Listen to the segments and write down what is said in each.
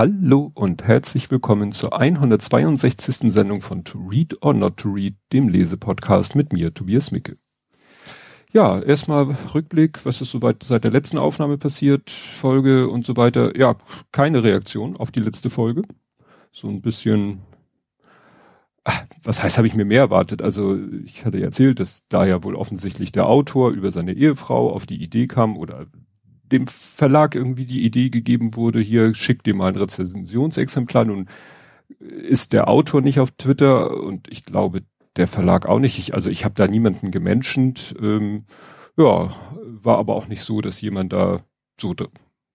Hallo und herzlich willkommen zur 162. Sendung von To Read or Not to Read, dem Lesepodcast mit mir, Tobias Micke. Ja, erstmal Rückblick, was ist soweit seit der letzten Aufnahme passiert, Folge und so weiter. Ja, keine Reaktion auf die letzte Folge. So ein bisschen, ach, was heißt, habe ich mir mehr erwartet? Also ich hatte erzählt, dass da ja wohl offensichtlich der Autor über seine Ehefrau auf die Idee kam oder dem Verlag irgendwie die Idee gegeben wurde, hier schickt dir mal ein Rezensionsexemplar. Nun ist der Autor nicht auf Twitter und ich glaube der Verlag auch nicht. Ich, also ich habe da niemanden gemenschent. Ähm, ja, war aber auch nicht so, dass jemand da so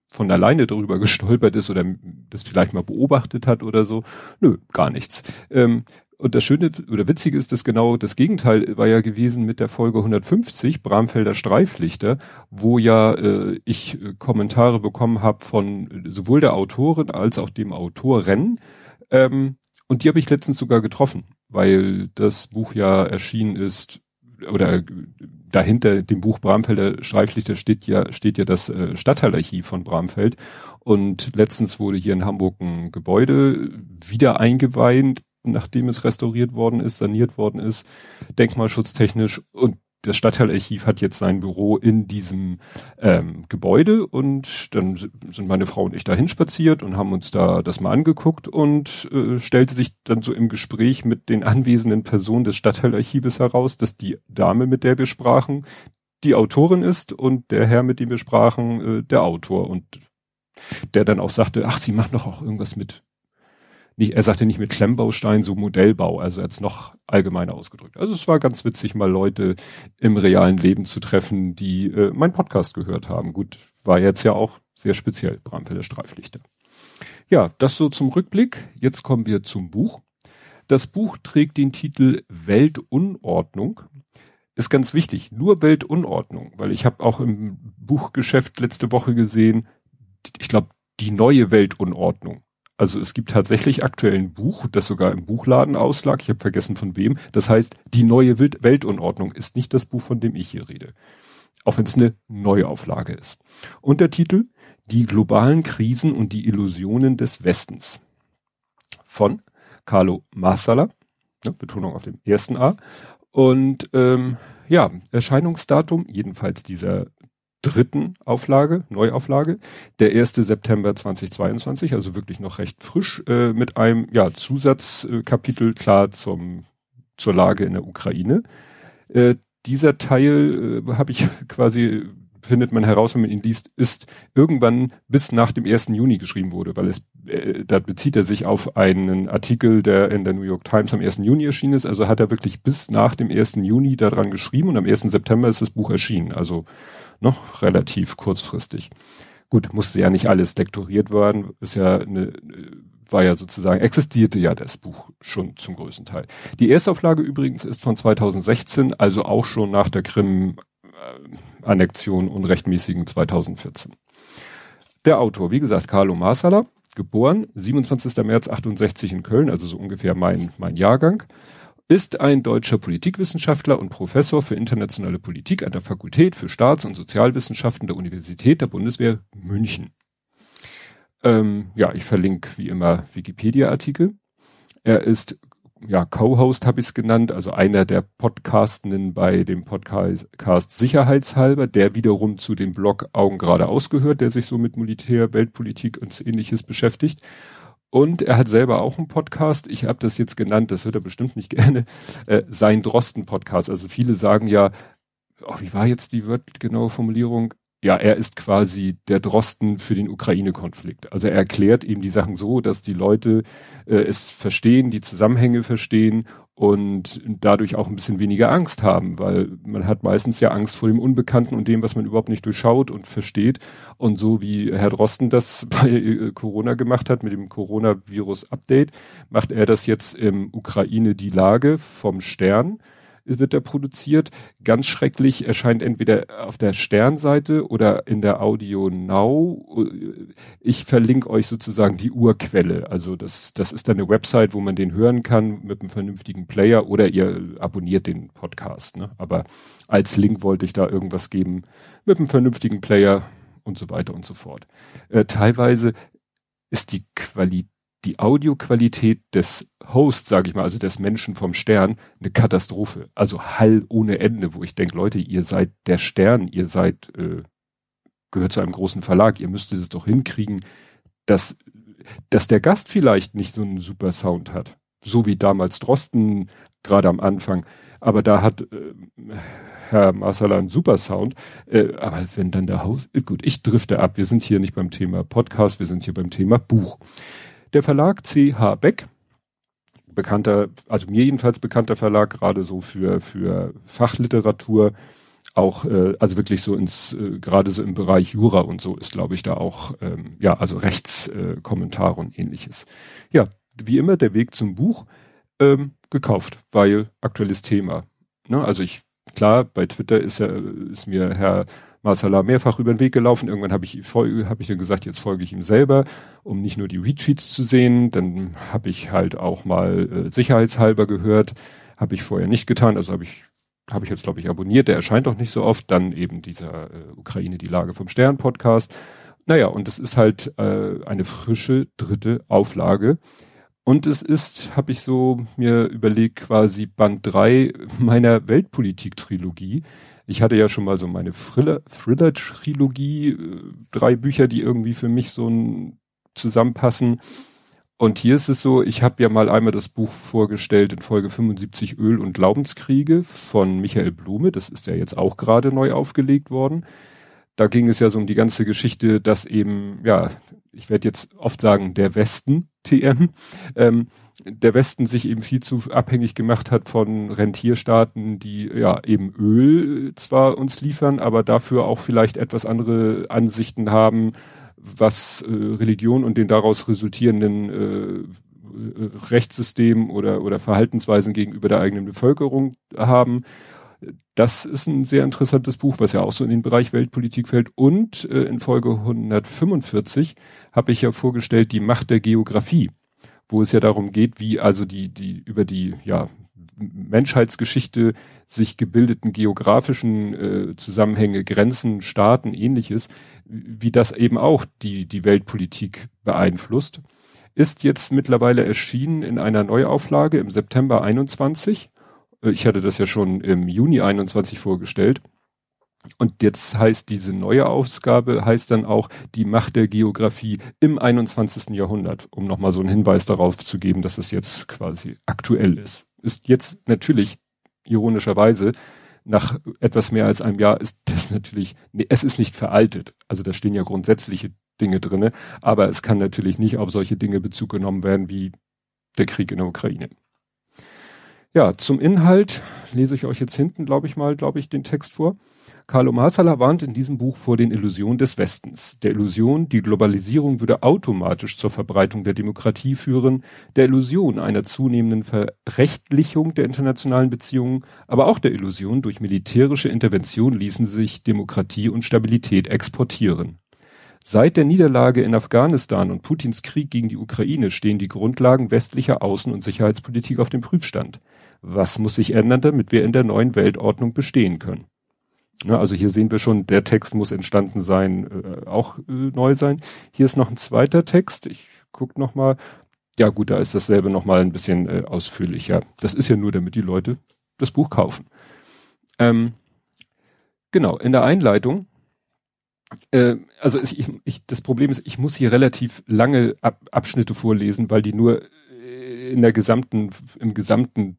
von alleine darüber gestolpert ist oder das vielleicht mal beobachtet hat oder so. Nö, gar nichts. Ähm, und das Schöne oder Witzige ist, dass genau das Gegenteil war ja gewesen mit der Folge 150, Bramfelder Streiflichter, wo ja äh, ich äh, Kommentare bekommen habe von sowohl der Autorin als auch dem Autoren. Ähm, und die habe ich letztens sogar getroffen, weil das Buch ja erschienen ist, oder dahinter dem Buch Bramfelder Streiflichter steht ja, steht ja das äh, Stadtteilarchiv von Bramfeld. Und letztens wurde hier in Hamburg ein Gebäude wieder eingeweiht, nachdem es restauriert worden ist, saniert worden ist, denkmalschutztechnisch. Und das Stadtteilarchiv hat jetzt sein Büro in diesem ähm, Gebäude. Und dann sind meine Frau und ich dahin spaziert und haben uns da das mal angeguckt. Und äh, stellte sich dann so im Gespräch mit den anwesenden Personen des Stadtteilarchives heraus, dass die Dame, mit der wir sprachen, die Autorin ist und der Herr, mit dem wir sprachen, äh, der Autor. Und der dann auch sagte, ach, sie machen doch auch irgendwas mit nicht, er sagte nicht mit Klemmbaustein, so Modellbau, also er hat es noch allgemeiner ausgedrückt. Also es war ganz witzig, mal Leute im realen Leben zu treffen, die äh, mein Podcast gehört haben. Gut, war jetzt ja auch sehr speziell, Bramfelder Streiflichter. Ja, das so zum Rückblick. Jetzt kommen wir zum Buch. Das Buch trägt den Titel Weltunordnung. Ist ganz wichtig, nur Weltunordnung, weil ich habe auch im Buchgeschäft letzte Woche gesehen, ich glaube, die neue Weltunordnung. Also es gibt tatsächlich aktuell ein Buch, das sogar im Buchladen auslag. Ich habe vergessen von wem. Das heißt, die neue Weltunordnung ist nicht das Buch, von dem ich hier rede. Auch wenn es eine Neuauflage ist. Untertitel Die globalen Krisen und die Illusionen des Westens. Von Carlo Marsala. Ne, Betonung auf dem ersten A. Und ähm, ja, Erscheinungsdatum, jedenfalls dieser dritten Auflage, Neuauflage, der 1. September 2022, also wirklich noch recht frisch, äh, mit einem ja, Zusatzkapitel klar zum, zur Lage in der Ukraine. Äh, dieser Teil äh, habe ich quasi findet man heraus, wenn man ihn liest, ist irgendwann bis nach dem 1. Juni geschrieben wurde, weil es, äh, da bezieht er sich auf einen Artikel, der in der New York Times am 1. Juni erschienen ist. Also hat er wirklich bis nach dem 1. Juni daran geschrieben und am 1. September ist das Buch erschienen. Also noch relativ kurzfristig. Gut, musste ja nicht alles lektoriert werden, ist ja eine, war ja sozusagen, existierte ja das Buch schon zum größten Teil. Die Erstauflage übrigens ist von 2016, also auch schon nach der Krim-Annexion unrechtmäßigen 2014. Der Autor, wie gesagt, Carlo Marsala, geboren, 27. März 68 in Köln, also so ungefähr mein, mein Jahrgang ist ein deutscher Politikwissenschaftler und Professor für internationale Politik an der Fakultät für Staats- und Sozialwissenschaften der Universität der Bundeswehr München. Ähm, ja, ich verlinke wie immer Wikipedia-Artikel. Er ist ja Co-Host habe ich es genannt, also einer der Podcastenden bei dem Podcast Sicherheitshalber, der wiederum zu dem Blog Augen geradeaus gehört, der sich so mit Militär, Weltpolitik und ähnliches beschäftigt. Und er hat selber auch einen Podcast. Ich habe das jetzt genannt, das hört er bestimmt nicht gerne. Äh, sein Drosten-Podcast. Also viele sagen ja, oh, wie war jetzt die genaue Formulierung? Ja, er ist quasi der Drosten für den Ukraine-Konflikt. Also er erklärt eben die Sachen so, dass die Leute äh, es verstehen, die Zusammenhänge verstehen und dadurch auch ein bisschen weniger Angst haben, weil man hat meistens ja Angst vor dem Unbekannten und dem, was man überhaupt nicht durchschaut und versteht. Und so wie Herr Drosten das bei äh, Corona gemacht hat mit dem Coronavirus-Update, macht er das jetzt im Ukraine die Lage vom Stern wird er produziert. Ganz schrecklich erscheint entweder auf der Sternseite oder in der Audio Now. Ich verlinke euch sozusagen die Urquelle. Also das, das ist dann eine Website, wo man den hören kann mit einem vernünftigen Player oder ihr abonniert den Podcast. Ne? Aber als Link wollte ich da irgendwas geben mit einem vernünftigen Player und so weiter und so fort. Äh, teilweise ist die Qualität, die Audioqualität des Hosts, sage ich mal, also des Menschen vom Stern, eine Katastrophe. Also Hall ohne Ende, wo ich denke, Leute, ihr seid der Stern, ihr seid, äh, gehört zu einem großen Verlag, ihr müsstet es doch hinkriegen, dass, dass der Gast vielleicht nicht so einen super Sound hat. So wie damals Drosten, gerade am Anfang. Aber da hat äh, Herr Marsala einen super Sound. Äh, aber wenn dann der Haus, äh, gut, ich drifte ab. Wir sind hier nicht beim Thema Podcast, wir sind hier beim Thema Buch. Der Verlag CH Beck, bekannter, also mir jedenfalls bekannter Verlag, gerade so für, für Fachliteratur, auch, äh, also wirklich so ins, äh, gerade so im Bereich Jura und so ist, glaube ich, da auch, ähm, ja, also Rechtskommentare äh, und ähnliches. Ja, wie immer der Weg zum Buch ähm, gekauft, weil aktuelles Thema. Ne? Also ich, klar, bei Twitter ist ja, ist mir Herr Marsala mehrfach über den Weg gelaufen. Irgendwann habe ich, hab ich dann gesagt, jetzt folge ich ihm selber, um nicht nur die Retweets zu sehen. Dann habe ich halt auch mal äh, sicherheitshalber gehört. Habe ich vorher nicht getan. Also habe ich, habe ich jetzt, glaube ich, abonniert. Der erscheint auch nicht so oft. Dann eben dieser äh, Ukraine, die Lage vom Stern Podcast. Naja, und es ist halt äh, eine frische dritte Auflage. Und es ist, habe ich so mir überlegt, quasi Band drei meiner Weltpolitik-Trilogie ich hatte ja schon mal so meine Thriller-Trilogie, äh, drei Bücher, die irgendwie für mich so ein zusammenpassen. Und hier ist es so, ich habe ja mal einmal das Buch vorgestellt in Folge 75 Öl und Glaubenskriege von Michael Blume. Das ist ja jetzt auch gerade neu aufgelegt worden. Da ging es ja so um die ganze Geschichte, dass eben, ja, ich werde jetzt oft sagen, der Westen, TM, ähm, der Westen sich eben viel zu abhängig gemacht hat von Rentierstaaten, die ja eben Öl zwar uns liefern, aber dafür auch vielleicht etwas andere Ansichten haben, was äh, Religion und den daraus resultierenden äh, Rechtssystem oder, oder Verhaltensweisen gegenüber der eigenen Bevölkerung haben. Das ist ein sehr interessantes Buch, was ja auch so in den Bereich Weltpolitik fällt. Und äh, in Folge 145 habe ich ja vorgestellt die Macht der Geografie wo es ja darum geht, wie also die, die über die ja, Menschheitsgeschichte sich gebildeten geografischen äh, Zusammenhänge, Grenzen, Staaten, ähnliches, wie das eben auch die, die Weltpolitik beeinflusst, ist jetzt mittlerweile erschienen in einer Neuauflage im September 21. Äh, ich hatte das ja schon im Juni 21 vorgestellt. Und jetzt heißt diese neue Ausgabe, heißt dann auch die Macht der Geografie im 21. Jahrhundert, um nochmal so einen Hinweis darauf zu geben, dass es jetzt quasi aktuell ist. Ist jetzt natürlich ironischerweise nach etwas mehr als einem Jahr ist das natürlich, nee, es ist nicht veraltet. Also da stehen ja grundsätzliche Dinge drinne, aber es kann natürlich nicht auf solche Dinge Bezug genommen werden wie der Krieg in der Ukraine. Ja, zum Inhalt lese ich euch jetzt hinten, glaube ich mal, glaube ich, den Text vor. Carlo Marsala warnt in diesem Buch vor den Illusionen des Westens. Der Illusion, die Globalisierung würde automatisch zur Verbreitung der Demokratie führen, der Illusion einer zunehmenden Verrechtlichung der internationalen Beziehungen, aber auch der Illusion, durch militärische Intervention ließen sich Demokratie und Stabilität exportieren. Seit der Niederlage in Afghanistan und Putins Krieg gegen die Ukraine stehen die Grundlagen westlicher Außen- und Sicherheitspolitik auf dem Prüfstand. Was muss sich ändern, damit wir in der neuen Weltordnung bestehen können? Ja, also hier sehen wir schon, der Text muss entstanden sein, äh, auch äh, neu sein. Hier ist noch ein zweiter Text. Ich guck noch mal. Ja gut, da ist dasselbe noch mal ein bisschen äh, ausführlicher. Das ist ja nur, damit die Leute das Buch kaufen. Ähm, genau, in der Einleitung. Äh, also ich, ich, das Problem ist, ich muss hier relativ lange Ab Abschnitte vorlesen, weil die nur äh, in der gesamten, im gesamten,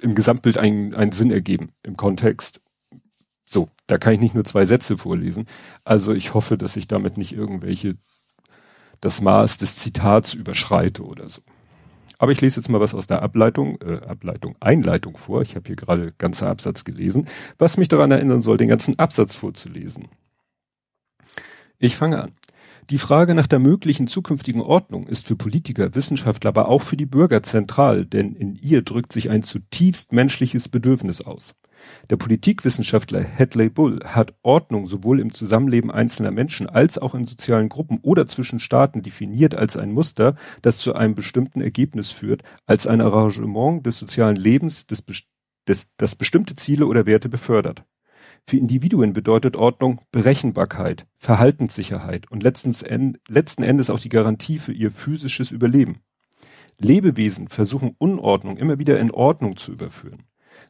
im Gesamtbild einen, einen Sinn ergeben, im Kontext. So, da kann ich nicht nur zwei Sätze vorlesen. Also ich hoffe, dass ich damit nicht irgendwelche das Maß des Zitats überschreite oder so. Aber ich lese jetzt mal was aus der Ableitung, äh, Ableitung, Einleitung vor. Ich habe hier gerade ganzer Absatz gelesen, was mich daran erinnern soll, den ganzen Absatz vorzulesen. Ich fange an. Die Frage nach der möglichen zukünftigen Ordnung ist für Politiker, Wissenschaftler, aber auch für die Bürger zentral, denn in ihr drückt sich ein zutiefst menschliches Bedürfnis aus. Der Politikwissenschaftler Hadley Bull hat Ordnung sowohl im Zusammenleben einzelner Menschen als auch in sozialen Gruppen oder zwischen Staaten definiert als ein Muster, das zu einem bestimmten Ergebnis führt, als ein Arrangement des sozialen Lebens, des, des, das bestimmte Ziele oder Werte befördert. Für Individuen bedeutet Ordnung Berechenbarkeit, Verhaltenssicherheit und letzten Endes auch die Garantie für ihr physisches Überleben. Lebewesen versuchen Unordnung immer wieder in Ordnung zu überführen.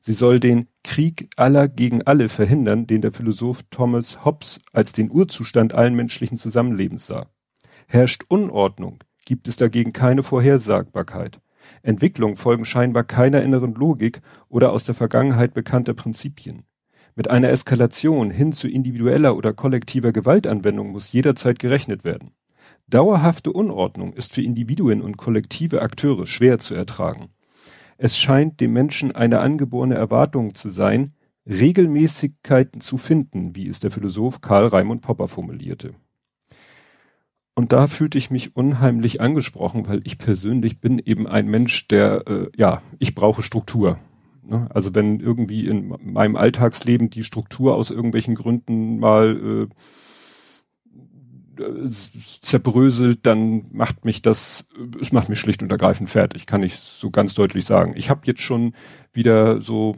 Sie soll den Krieg aller gegen alle verhindern, den der Philosoph Thomas Hobbes als den Urzustand allen menschlichen Zusammenlebens sah. Herrscht Unordnung, gibt es dagegen keine Vorhersagbarkeit. Entwicklungen folgen scheinbar keiner inneren Logik oder aus der Vergangenheit bekannter Prinzipien. Mit einer Eskalation hin zu individueller oder kollektiver Gewaltanwendung muss jederzeit gerechnet werden. Dauerhafte Unordnung ist für Individuen und kollektive Akteure schwer zu ertragen. Es scheint dem Menschen eine angeborene Erwartung zu sein, Regelmäßigkeiten zu finden, wie es der Philosoph Karl Raimund Popper formulierte. Und da fühlte ich mich unheimlich angesprochen, weil ich persönlich bin eben ein Mensch, der, äh, ja, ich brauche Struktur. Ne? Also wenn irgendwie in meinem Alltagsleben die Struktur aus irgendwelchen Gründen mal äh, zerbröselt, dann macht mich das, es macht mich schlicht und ergreifend fertig, kann ich so ganz deutlich sagen. Ich habe jetzt schon wieder so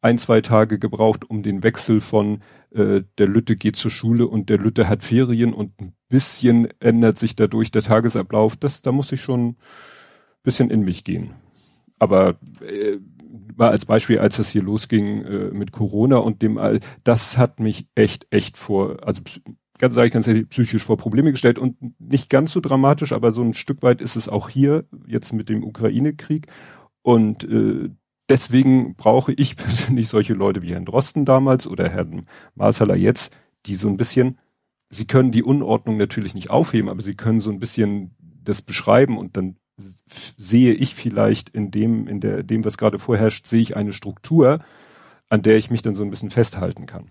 ein, zwei Tage gebraucht, um den Wechsel von äh, der Lütte geht zur Schule und der Lütte hat Ferien und ein bisschen ändert sich dadurch der Tagesablauf. Das, da muss ich schon bisschen in mich gehen. Aber äh, mal als Beispiel, als das hier losging äh, mit Corona und dem All, das hat mich echt, echt vor, also ganz sage ich ganz ehrlich, psychisch vor Probleme gestellt und nicht ganz so dramatisch, aber so ein Stück weit ist es auch hier, jetzt mit dem Ukraine-Krieg. Und äh, deswegen brauche ich persönlich solche Leute wie Herrn Drosten damals oder Herrn Marsaler jetzt, die so ein bisschen, sie können die Unordnung natürlich nicht aufheben, aber sie können so ein bisschen das beschreiben und dann sehe ich vielleicht in dem, in der, dem, was gerade vorherrscht, sehe ich eine Struktur, an der ich mich dann so ein bisschen festhalten kann.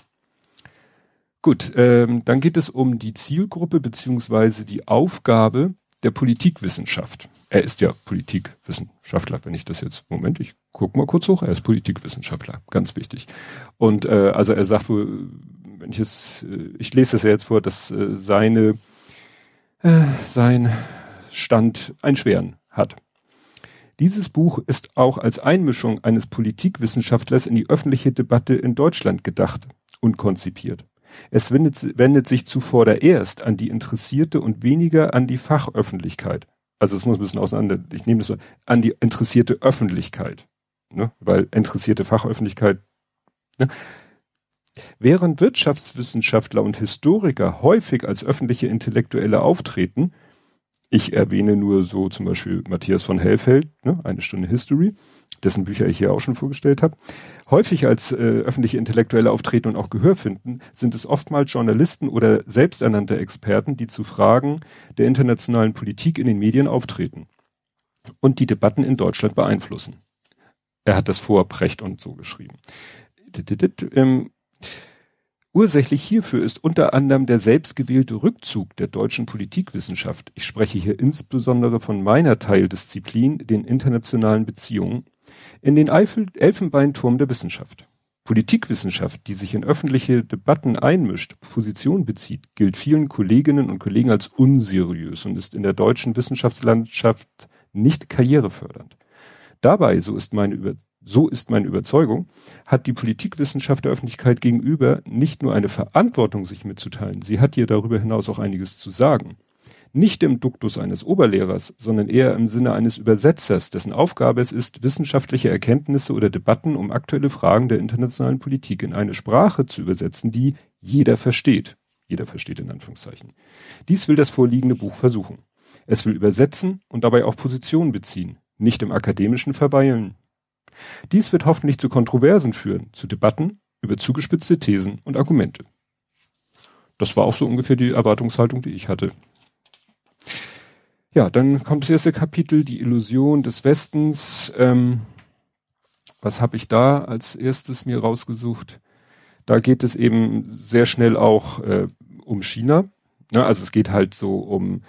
Gut, ähm, dann geht es um die Zielgruppe beziehungsweise die Aufgabe der Politikwissenschaft. Er ist ja Politikwissenschaftler, wenn ich das jetzt, Moment, ich guck mal kurz hoch, er ist Politikwissenschaftler, ganz wichtig. Und äh, also er sagt wohl, wenn ich es, äh, ich lese es ja jetzt vor, dass äh, seine, äh, sein Stand einen schweren hat. Dieses Buch ist auch als Einmischung eines Politikwissenschaftlers in die öffentliche Debatte in Deutschland gedacht und konzipiert. Es wendet, wendet sich zuvor erst an die Interessierte und weniger an die Fachöffentlichkeit. Also es muss ein bisschen auseinander, ich nehme das so, an die interessierte Öffentlichkeit. Ne? Weil interessierte Fachöffentlichkeit. Ne? Während Wirtschaftswissenschaftler und Historiker häufig als öffentliche Intellektuelle auftreten, ich erwähne nur so zum Beispiel Matthias von Hellfeld, ne, eine Stunde History, dessen Bücher ich hier auch schon vorgestellt habe, häufig als äh, öffentliche Intellektuelle auftreten und auch Gehör finden, sind es oftmals Journalisten oder selbsternannte Experten, die zu Fragen der internationalen Politik in den Medien auftreten und die Debatten in Deutschland beeinflussen. Er hat das vor Precht und so geschrieben. Ähm, Ursächlich hierfür ist unter anderem der selbstgewählte Rückzug der deutschen Politikwissenschaft. Ich spreche hier insbesondere von meiner Teildisziplin, den internationalen Beziehungen, in den Eifel Elfenbeinturm der Wissenschaft. Politikwissenschaft, die sich in öffentliche Debatten einmischt, Position bezieht, gilt vielen Kolleginnen und Kollegen als unseriös und ist in der deutschen Wissenschaftslandschaft nicht karrierefördernd. Dabei, so ist meine, Über so ist meine Überzeugung, hat die Politikwissenschaft der Öffentlichkeit gegenüber nicht nur eine Verantwortung, sich mitzuteilen, sie hat ihr darüber hinaus auch einiges zu sagen. Nicht im Duktus eines Oberlehrers, sondern eher im Sinne eines Übersetzers, dessen Aufgabe es ist, wissenschaftliche Erkenntnisse oder Debatten um aktuelle Fragen der internationalen Politik in eine Sprache zu übersetzen, die jeder versteht. Jeder versteht in Anführungszeichen. Dies will das vorliegende Buch versuchen. Es will übersetzen und dabei auch Positionen beziehen, nicht im akademischen verweilen. Dies wird hoffentlich zu Kontroversen führen, zu Debatten über zugespitzte Thesen und Argumente. Das war auch so ungefähr die Erwartungshaltung, die ich hatte. Ja, dann kommt das erste Kapitel, die Illusion des Westens. Ähm, was habe ich da als erstes mir rausgesucht? Da geht es eben sehr schnell auch äh, um China. Ja, also es geht halt so um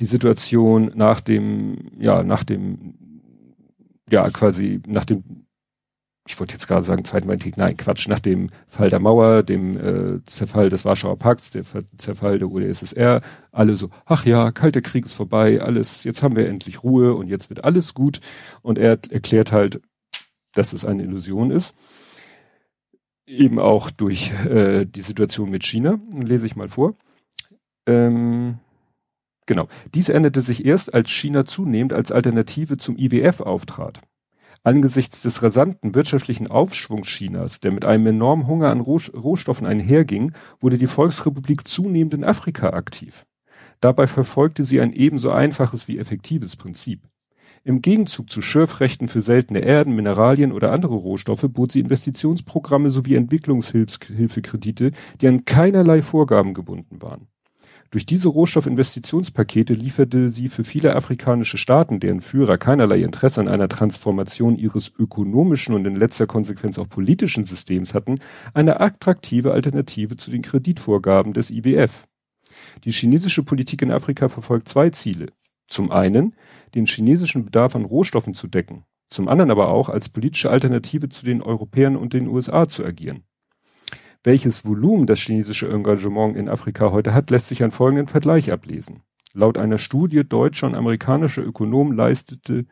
die Situation nach dem, ja, nach dem, ja, quasi nach dem ich wollte jetzt gerade sagen, Zweiten Weltkrieg, nein, Quatsch, nach dem Fall der Mauer, dem äh, Zerfall des Warschauer Pakts, der Zerfall der UdSSR, alle so, ach ja, kalter Krieg ist vorbei, alles, jetzt haben wir endlich Ruhe und jetzt wird alles gut. Und er erklärt halt, dass es eine Illusion ist. eben auch durch äh, die Situation mit China. Lese ich mal vor. Ähm, genau. Dies änderte sich erst, als China zunehmend als Alternative zum IWF auftrat. Angesichts des rasanten wirtschaftlichen Aufschwungs Chinas, der mit einem enormen Hunger an Rohstoffen einherging, wurde die Volksrepublik zunehmend in Afrika aktiv. Dabei verfolgte sie ein ebenso einfaches wie effektives Prinzip. Im Gegenzug zu Schürfrechten für seltene Erden, Mineralien oder andere Rohstoffe bot sie Investitionsprogramme sowie Entwicklungshilfekredite, die an keinerlei Vorgaben gebunden waren. Durch diese Rohstoffinvestitionspakete lieferte sie für viele afrikanische Staaten, deren Führer keinerlei Interesse an einer Transformation ihres ökonomischen und in letzter Konsequenz auch politischen Systems hatten, eine attraktive Alternative zu den Kreditvorgaben des IWF. Die chinesische Politik in Afrika verfolgt zwei Ziele. Zum einen den chinesischen Bedarf an Rohstoffen zu decken, zum anderen aber auch als politische Alternative zu den Europäern und den USA zu agieren. Welches Volumen das chinesische Engagement in Afrika heute hat, lässt sich an folgenden Vergleich ablesen. Laut einer Studie deutscher und amerikanischer Ökonomen leistete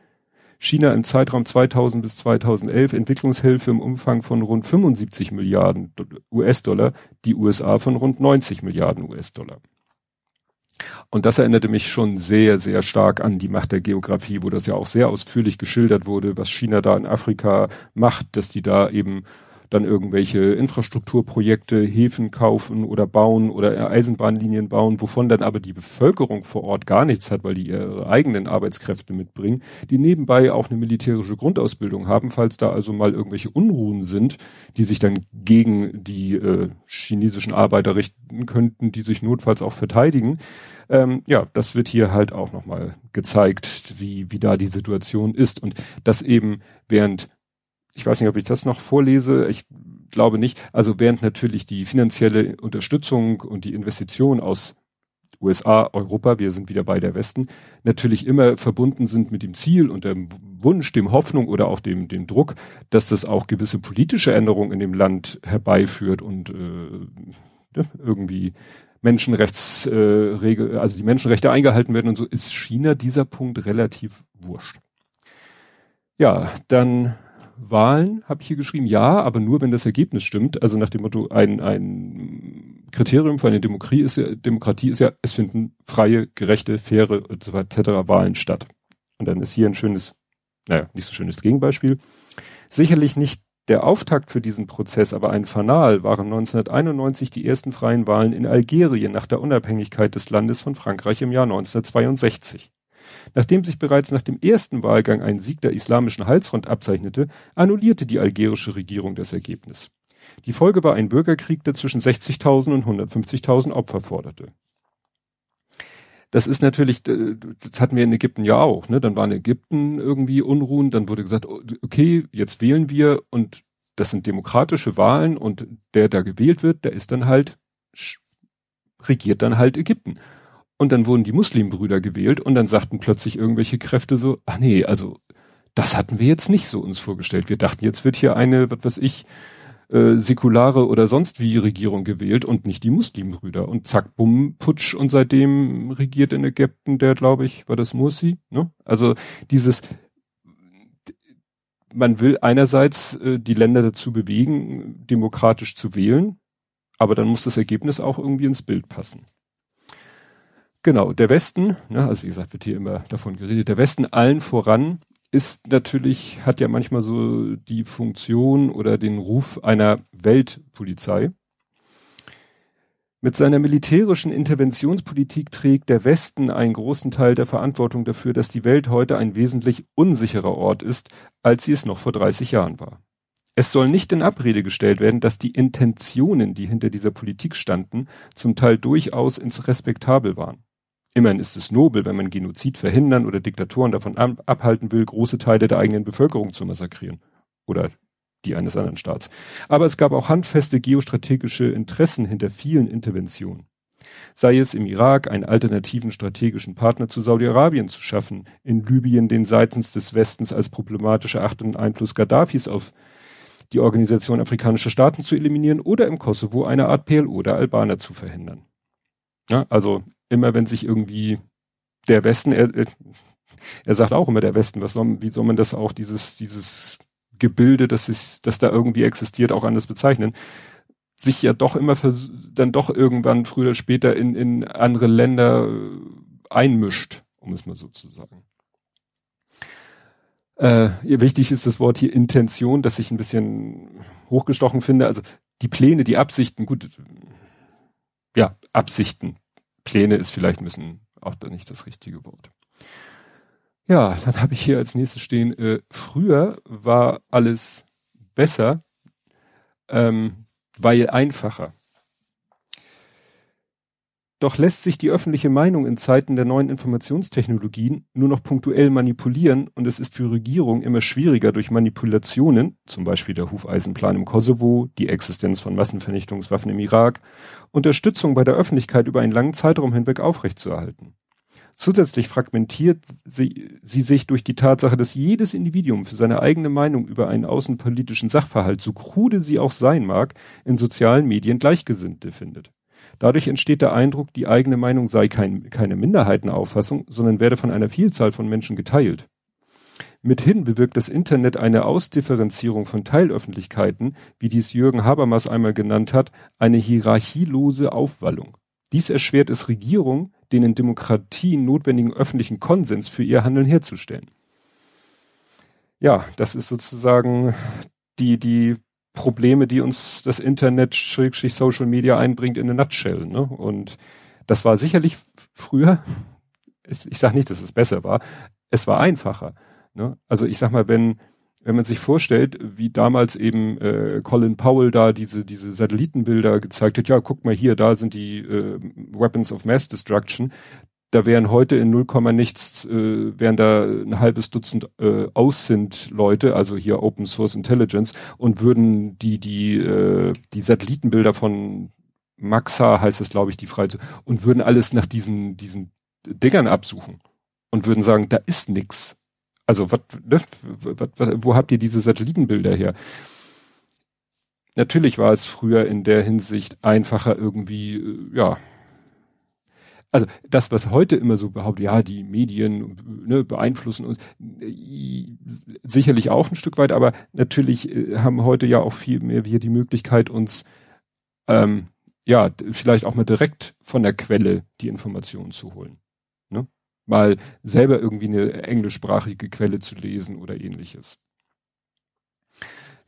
China im Zeitraum 2000 bis 2011 Entwicklungshilfe im Umfang von rund 75 Milliarden US-Dollar, die USA von rund 90 Milliarden US-Dollar. Und das erinnerte mich schon sehr, sehr stark an die Macht der Geografie, wo das ja auch sehr ausführlich geschildert wurde, was China da in Afrika macht, dass die da eben dann irgendwelche Infrastrukturprojekte, Häfen kaufen oder bauen oder Eisenbahnlinien bauen, wovon dann aber die Bevölkerung vor Ort gar nichts hat, weil die ihre eigenen Arbeitskräfte mitbringen, die nebenbei auch eine militärische Grundausbildung haben, falls da also mal irgendwelche Unruhen sind, die sich dann gegen die äh, chinesischen Arbeiter richten könnten, die sich notfalls auch verteidigen. Ähm, ja, das wird hier halt auch nochmal gezeigt, wie, wie da die Situation ist und dass eben während ich weiß nicht, ob ich das noch vorlese, ich glaube nicht. Also während natürlich die finanzielle Unterstützung und die Investition aus USA, Europa, wir sind wieder bei der Westen, natürlich immer verbunden sind mit dem Ziel und dem Wunsch, dem Hoffnung oder auch dem, dem Druck, dass das auch gewisse politische Änderungen in dem Land herbeiführt und äh, ne, irgendwie Menschenrechtsregel, äh, also die Menschenrechte eingehalten werden und so, ist China dieser Punkt relativ wurscht. Ja, dann Wahlen, habe ich hier geschrieben, ja, aber nur, wenn das Ergebnis stimmt. Also nach dem Motto, ein, ein Kriterium für eine Demokratie ist ja, Demokratie ist ja, es finden freie, gerechte, faire etc. Wahlen statt. Und dann ist hier ein schönes, naja, nicht so schönes Gegenbeispiel. Sicherlich nicht der Auftakt für diesen Prozess, aber ein Fanal waren 1991 die ersten freien Wahlen in Algerien nach der Unabhängigkeit des Landes von Frankreich im Jahr 1962. Nachdem sich bereits nach dem ersten Wahlgang ein Sieg der islamischen Heilsfront abzeichnete, annullierte die algerische Regierung das Ergebnis. Die Folge war ein Bürgerkrieg, der zwischen 60.000 und 150.000 Opfer forderte. Das ist natürlich, das hatten wir in Ägypten ja auch, ne? Dann waren in Ägypten irgendwie Unruhen, dann wurde gesagt, okay, jetzt wählen wir und das sind demokratische Wahlen und der da gewählt wird, der ist dann halt, regiert dann halt Ägypten. Und dann wurden die Muslimbrüder gewählt und dann sagten plötzlich irgendwelche Kräfte so, ach nee, also das hatten wir jetzt nicht so uns vorgestellt. Wir dachten, jetzt wird hier eine, was weiß ich, äh, säkulare oder sonst wie Regierung gewählt und nicht die Muslimbrüder. Und zack, bumm, Putsch und seitdem regiert in Ägypten der, glaube ich, war das Mursi, ne? Also dieses, man will einerseits äh, die Länder dazu bewegen, demokratisch zu wählen, aber dann muss das Ergebnis auch irgendwie ins Bild passen. Genau, der Westen, ne, also wie gesagt, wird hier immer davon geredet, der Westen allen voran ist natürlich, hat ja manchmal so die Funktion oder den Ruf einer Weltpolizei. Mit seiner militärischen Interventionspolitik trägt der Westen einen großen Teil der Verantwortung dafür, dass die Welt heute ein wesentlich unsicherer Ort ist, als sie es noch vor 30 Jahren war. Es soll nicht in Abrede gestellt werden, dass die Intentionen, die hinter dieser Politik standen, zum Teil durchaus ins Respektabel waren. Immerhin ist es nobel, wenn man Genozid verhindern oder Diktatoren davon abhalten will, große Teile der eigenen Bevölkerung zu massakrieren. Oder die eines anderen Staats. Aber es gab auch handfeste geostrategische Interessen hinter vielen Interventionen. Sei es im Irak einen alternativen strategischen Partner zu Saudi-Arabien zu schaffen, in Libyen den seitens des Westens als problematisch erachteten Einfluss Gaddafis auf die Organisation afrikanischer Staaten zu eliminieren oder im Kosovo eine Art PLO der Albaner zu verhindern. Ja, also immer wenn sich irgendwie der Westen, er, er sagt auch immer der Westen, was soll, wie soll man das auch, dieses, dieses Gebilde, das ist, das da irgendwie existiert, auch anders bezeichnen, sich ja doch immer dann doch irgendwann früher oder später in, in andere Länder äh, einmischt, um es mal so zu sagen. Äh, wichtig ist das Wort hier Intention, das ich ein bisschen hochgestochen finde. Also die Pläne, die Absichten, gut, ja, Absichten. Pläne ist vielleicht ein bisschen auch nicht das richtige Wort. Ja, dann habe ich hier als nächstes stehen, äh, früher war alles besser, ähm, weil einfacher. Doch lässt sich die öffentliche Meinung in Zeiten der neuen Informationstechnologien nur noch punktuell manipulieren und es ist für Regierungen immer schwieriger durch Manipulationen, zum Beispiel der Hufeisenplan im Kosovo, die Existenz von Massenvernichtungswaffen im Irak, Unterstützung bei der Öffentlichkeit über einen langen Zeitraum hinweg aufrechtzuerhalten. Zusätzlich fragmentiert sie, sie sich durch die Tatsache, dass jedes Individuum für seine eigene Meinung über einen außenpolitischen Sachverhalt, so krude sie auch sein mag, in sozialen Medien Gleichgesinnte findet. Dadurch entsteht der Eindruck, die eigene Meinung sei kein, keine Minderheitenauffassung, sondern werde von einer Vielzahl von Menschen geteilt. Mithin bewirkt das Internet eine Ausdifferenzierung von Teilöffentlichkeiten, wie dies Jürgen Habermas einmal genannt hat, eine hierarchielose Aufwallung. Dies erschwert es Regierungen, den in Demokratien notwendigen öffentlichen Konsens für ihr Handeln herzustellen. Ja, das ist sozusagen die, die Probleme, die uns das Internet, Schrägstrich Social Media einbringt in eine Nutshell. Ne? Und das war sicherlich früher, ich sage nicht, dass es besser war, es war einfacher. Ne? Also ich sag mal, wenn, wenn man sich vorstellt, wie damals eben äh, Colin Powell da diese, diese Satellitenbilder gezeigt hat, ja, guck mal hier, da sind die äh, Weapons of Mass Destruction, da wären heute in 0, nichts, äh, wären da ein halbes Dutzend äh, Aussint Leute, also hier Open Source Intelligence, und würden die, die, äh, die Satellitenbilder von Maxa heißt es, glaube ich, die Freizeit, und würden alles nach diesen, diesen Dingern absuchen und würden sagen, da ist nix. Also, wat, ne, wat, wat, wo habt ihr diese Satellitenbilder her? Natürlich war es früher in der Hinsicht einfacher irgendwie, äh, ja, also das, was heute immer so behauptet, ja, die Medien ne, beeinflussen uns, äh, sicherlich auch ein Stück weit, aber natürlich äh, haben heute ja auch viel mehr wir die Möglichkeit, uns ähm, ja vielleicht auch mal direkt von der Quelle die Informationen zu holen. Ne? Mal selber irgendwie eine englischsprachige Quelle zu lesen oder ähnliches.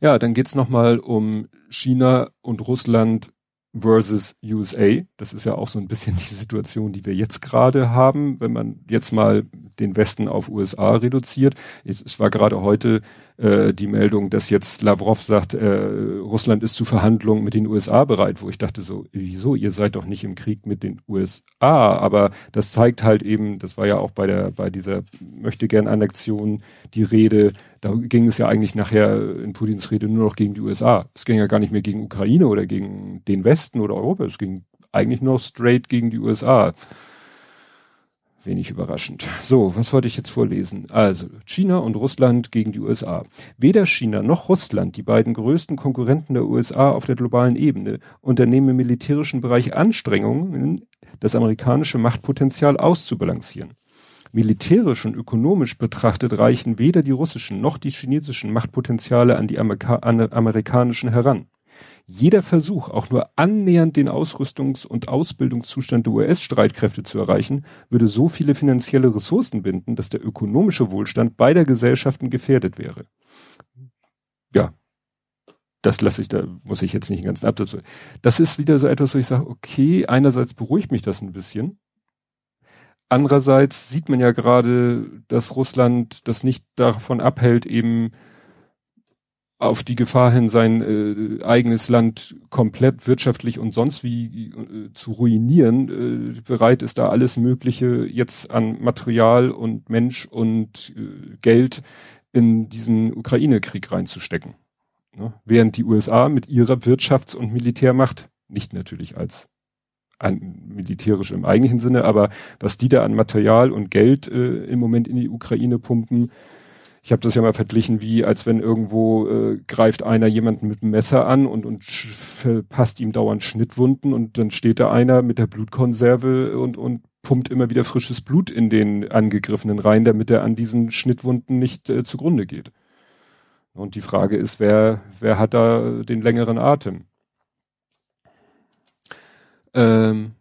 Ja, dann geht's nochmal um China und Russland versus USA. Das ist ja auch so ein bisschen die Situation, die wir jetzt gerade haben, wenn man jetzt mal den Westen auf USA reduziert. Es, war gerade heute äh, die Meldung, dass jetzt Lavrov sagt, äh, Russland ist zu Verhandlungen mit den USA bereit, wo ich dachte so, wieso, ihr seid doch nicht im Krieg mit den USA, aber das zeigt halt eben, das war ja auch bei der, bei dieser möchte gern Annexion die Rede, da ging es ja eigentlich nachher in Putins Rede nur noch gegen die USA. Es ging ja gar nicht mehr gegen Ukraine oder gegen den Westen oder Europa, es ging eigentlich nur straight gegen die USA. Wenig überraschend. So, was wollte ich jetzt vorlesen? Also, China und Russland gegen die USA. Weder China noch Russland, die beiden größten Konkurrenten der USA auf der globalen Ebene, unternehmen im militärischen Bereich Anstrengungen, das amerikanische Machtpotenzial auszubalancieren. Militärisch und ökonomisch betrachtet reichen weder die russischen noch die chinesischen Machtpotenziale an die Amerika amerikanischen heran. Jeder Versuch, auch nur annähernd den Ausrüstungs- und Ausbildungszustand der US-Streitkräfte zu erreichen, würde so viele finanzielle Ressourcen binden, dass der ökonomische Wohlstand beider Gesellschaften gefährdet wäre. Ja, das lasse ich, da muss ich jetzt nicht den ganzen Absatz. Das ist wieder so etwas, wo ich sage, okay, einerseits beruhigt mich das ein bisschen. Andererseits sieht man ja gerade, dass Russland das nicht davon abhält, eben auf die Gefahr hin, sein äh, eigenes Land komplett wirtschaftlich und sonst wie äh, zu ruinieren, äh, bereit ist da alles Mögliche jetzt an Material und Mensch und äh, Geld in diesen Ukraine-Krieg reinzustecken. Ne? Während die USA mit ihrer Wirtschafts- und Militärmacht, nicht natürlich als an, militärisch im eigentlichen Sinne, aber was die da an Material und Geld äh, im Moment in die Ukraine pumpen, ich habe das ja mal verglichen, wie als wenn irgendwo äh, greift einer jemanden mit einem Messer an und, und verpasst ihm dauernd Schnittwunden und dann steht da einer mit der Blutkonserve und, und pumpt immer wieder frisches Blut in den Angegriffenen rein, damit er an diesen Schnittwunden nicht äh, zugrunde geht. Und die Frage ist, wer, wer hat da den längeren Atem? Ähm,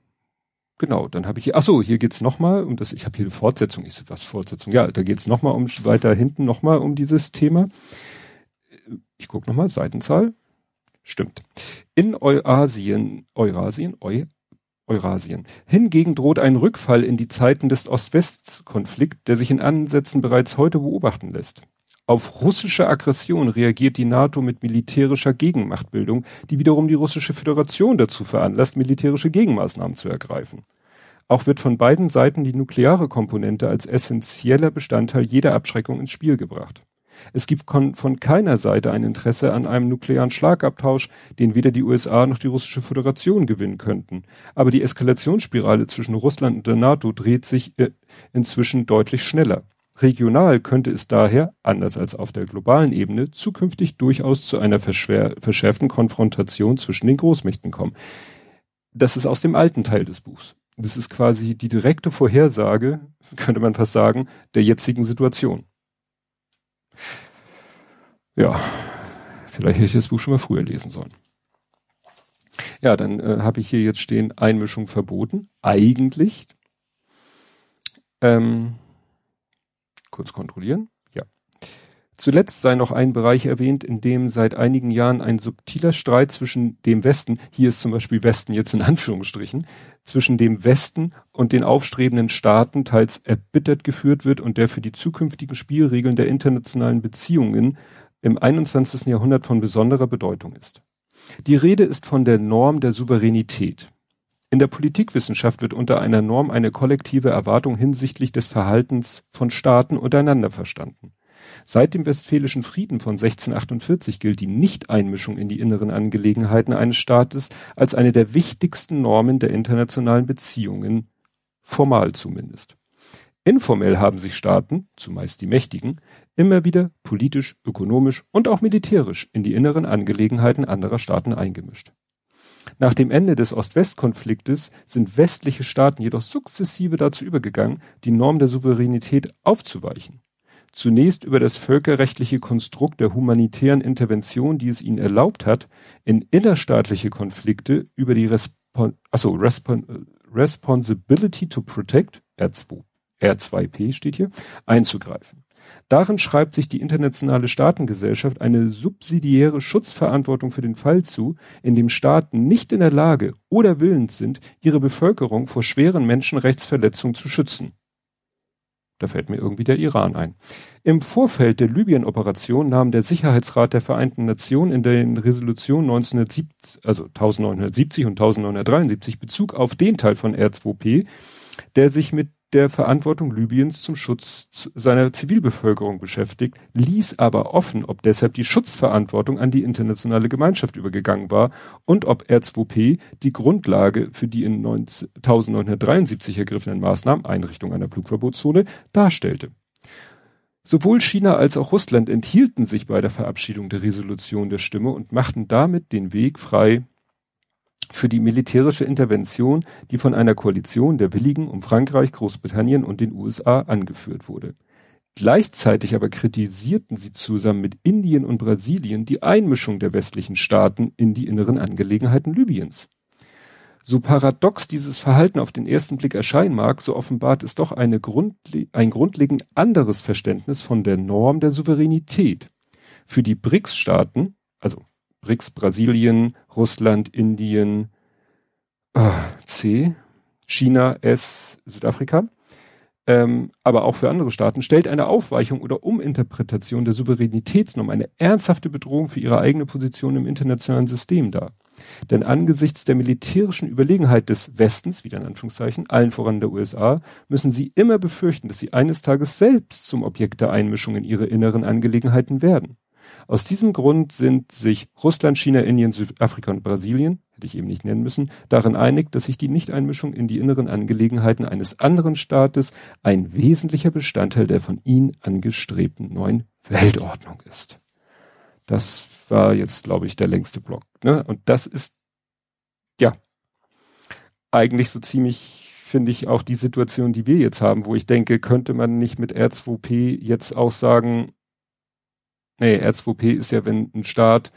genau, dann habe ich hier, ach so, hier geht's nochmal um das, ich habe hier eine Fortsetzung, ich so, was Fortsetzung? Ja, da geht's nochmal um, weiter hinten nochmal um dieses Thema. Ich gucke nochmal, Seitenzahl. Stimmt. In Eurasien, Eurasien, Eu, Eurasien. Hingegen droht ein Rückfall in die Zeiten des Ost-West-Konflikt, der sich in Ansätzen bereits heute beobachten lässt. Auf russische Aggression reagiert die NATO mit militärischer Gegenmachtbildung, die wiederum die russische Föderation dazu veranlasst, militärische Gegenmaßnahmen zu ergreifen. Auch wird von beiden Seiten die nukleare Komponente als essentieller Bestandteil jeder Abschreckung ins Spiel gebracht. Es gibt von keiner Seite ein Interesse an einem nuklearen Schlagabtausch, den weder die USA noch die russische Föderation gewinnen könnten. Aber die Eskalationsspirale zwischen Russland und der NATO dreht sich äh, inzwischen deutlich schneller. Regional könnte es daher, anders als auf der globalen Ebene, zukünftig durchaus zu einer verschärften Konfrontation zwischen den Großmächten kommen. Das ist aus dem alten Teil des Buchs. Das ist quasi die direkte Vorhersage, könnte man fast sagen, der jetzigen Situation. Ja, vielleicht hätte ich das Buch schon mal früher lesen sollen. Ja, dann äh, habe ich hier jetzt stehen, Einmischung verboten. Eigentlich. Ähm, kurz kontrollieren. Ja. Zuletzt sei noch ein Bereich erwähnt, in dem seit einigen Jahren ein subtiler Streit zwischen dem Westen, hier ist zum Beispiel Westen jetzt in Anführungsstrichen, zwischen dem Westen und den aufstrebenden Staaten teils erbittert geführt wird und der für die zukünftigen Spielregeln der internationalen Beziehungen im 21. Jahrhundert von besonderer Bedeutung ist. Die Rede ist von der Norm der Souveränität. In der Politikwissenschaft wird unter einer Norm eine kollektive Erwartung hinsichtlich des Verhaltens von Staaten untereinander verstanden. Seit dem Westfälischen Frieden von 1648 gilt die Nichteinmischung in die inneren Angelegenheiten eines Staates als eine der wichtigsten Normen der internationalen Beziehungen, formal zumindest. Informell haben sich Staaten, zumeist die Mächtigen, immer wieder politisch, ökonomisch und auch militärisch in die inneren Angelegenheiten anderer Staaten eingemischt. Nach dem Ende des Ost-West-Konfliktes sind westliche Staaten jedoch sukzessive dazu übergegangen, die Norm der Souveränität aufzuweichen. Zunächst über das völkerrechtliche Konstrukt der humanitären Intervention, die es ihnen erlaubt hat, in innerstaatliche Konflikte über die Respon achso, Respon Responsibility to Protect, R2, R2P steht hier, einzugreifen. Darin schreibt sich die internationale Staatengesellschaft eine subsidiäre Schutzverantwortung für den Fall zu, in dem Staaten nicht in der Lage oder willens sind, ihre Bevölkerung vor schweren Menschenrechtsverletzungen zu schützen. Da fällt mir irgendwie der Iran ein. Im Vorfeld der Libyen-Operation nahm der Sicherheitsrat der Vereinten Nationen in den Resolutionen 1970, also 1970 und 1973 Bezug auf den Teil von R2P, der sich mit der Verantwortung Libyens zum Schutz seiner Zivilbevölkerung beschäftigt, ließ aber offen, ob deshalb die Schutzverantwortung an die internationale Gemeinschaft übergegangen war und ob R2P die Grundlage für die in 1973 ergriffenen Maßnahmen, Einrichtung einer Flugverbotszone, darstellte. Sowohl China als auch Russland enthielten sich bei der Verabschiedung der Resolution der Stimme und machten damit den Weg frei für die militärische Intervention, die von einer Koalition der Willigen um Frankreich, Großbritannien und den USA angeführt wurde. Gleichzeitig aber kritisierten sie zusammen mit Indien und Brasilien die Einmischung der westlichen Staaten in die inneren Angelegenheiten Libyens. So paradox dieses Verhalten auf den ersten Blick erscheinen mag, so offenbart es doch Grundle ein grundlegend anderes Verständnis von der Norm der Souveränität. Für die BRICS-Staaten, also BRICS, Brasilien, Russland, Indien, äh, C, China, S, Südafrika, ähm, aber auch für andere Staaten, stellt eine Aufweichung oder Uminterpretation der Souveränitätsnorm eine ernsthafte Bedrohung für ihre eigene Position im internationalen System dar. Denn angesichts der militärischen Überlegenheit des Westens, wieder in Anführungszeichen, allen voran der USA, müssen sie immer befürchten, dass sie eines Tages selbst zum Objekt der Einmischung in ihre inneren Angelegenheiten werden. Aus diesem Grund sind sich Russland, China, Indien, Südafrika und Brasilien, hätte ich eben nicht nennen müssen, darin einig, dass sich die Nichteinmischung in die inneren Angelegenheiten eines anderen Staates ein wesentlicher Bestandteil der von ihnen angestrebten neuen Weltordnung ist. Das war jetzt, glaube ich, der längste Block. Ne? Und das ist, ja, eigentlich so ziemlich, finde ich, auch die Situation, die wir jetzt haben, wo ich denke, könnte man nicht mit R2P jetzt auch sagen, Nee, R2P ist ja, wenn ein Staat,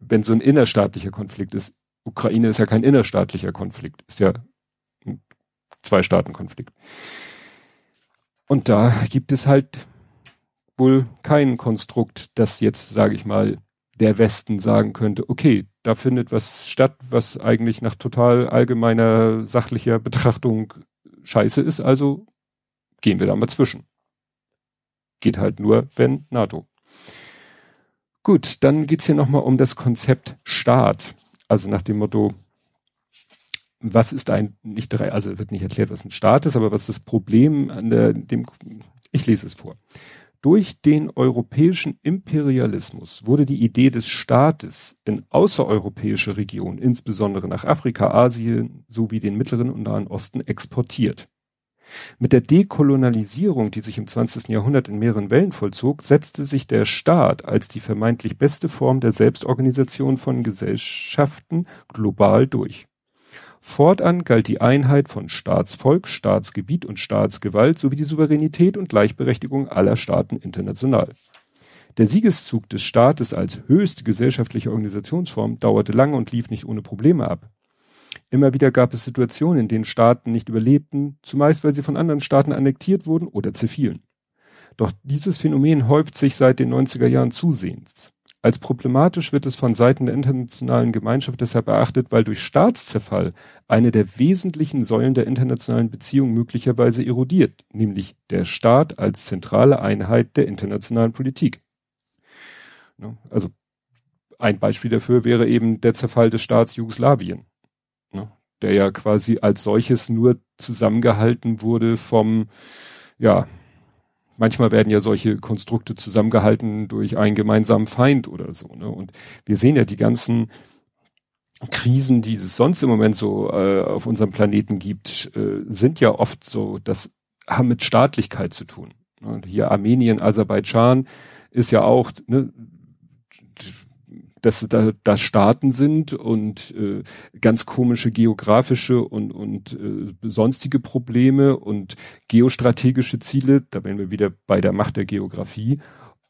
wenn so ein innerstaatlicher Konflikt ist. Ukraine ist ja kein innerstaatlicher Konflikt, ist ja ein Zwei-Staaten-Konflikt. Und da gibt es halt wohl kein Konstrukt, das jetzt, sage ich mal, der Westen sagen könnte, okay, da findet was statt, was eigentlich nach total allgemeiner sachlicher Betrachtung scheiße ist, also gehen wir da mal zwischen. Geht halt nur, wenn NATO. Gut, dann geht's hier nochmal um das Konzept Staat. Also nach dem Motto, was ist ein, nicht drei, also wird nicht erklärt, was ein Staat ist, aber was das Problem an der, dem, ich lese es vor. Durch den europäischen Imperialismus wurde die Idee des Staates in außereuropäische Regionen, insbesondere nach Afrika, Asien sowie den Mittleren und Nahen Osten exportiert. Mit der Dekolonialisierung, die sich im 20. Jahrhundert in mehreren Wellen vollzog, setzte sich der Staat als die vermeintlich beste Form der Selbstorganisation von Gesellschaften global durch. Fortan galt die Einheit von Staatsvolk, Staatsgebiet und Staatsgewalt sowie die Souveränität und Gleichberechtigung aller Staaten international. Der Siegeszug des Staates als höchste gesellschaftliche Organisationsform dauerte lange und lief nicht ohne Probleme ab. Immer wieder gab es Situationen, in denen Staaten nicht überlebten, zumeist weil sie von anderen Staaten annektiert wurden oder zerfielen. Doch dieses Phänomen häuft sich seit den 90er Jahren zusehends. Als problematisch wird es von Seiten der internationalen Gemeinschaft deshalb erachtet, weil durch Staatszerfall eine der wesentlichen Säulen der internationalen Beziehung möglicherweise erodiert, nämlich der Staat als zentrale Einheit der internationalen Politik. Ne, also ein Beispiel dafür wäre eben der Zerfall des Staats Jugoslawien, ne, der ja quasi als solches nur zusammengehalten wurde vom, ja, manchmal werden ja solche Konstrukte zusammengehalten durch einen gemeinsamen Feind oder so. Ne? Und wir sehen ja die ganzen Krisen, die es sonst im Moment so äh, auf unserem Planeten gibt, äh, sind ja oft so, das haben mit Staatlichkeit zu tun. Ne? Hier Armenien, Aserbaidschan ist ja auch, ne, dass da, da Staaten sind und äh, ganz komische geografische und, und äh, sonstige Probleme und geostrategische Ziele. Da wären wir wieder bei der Macht der Geografie.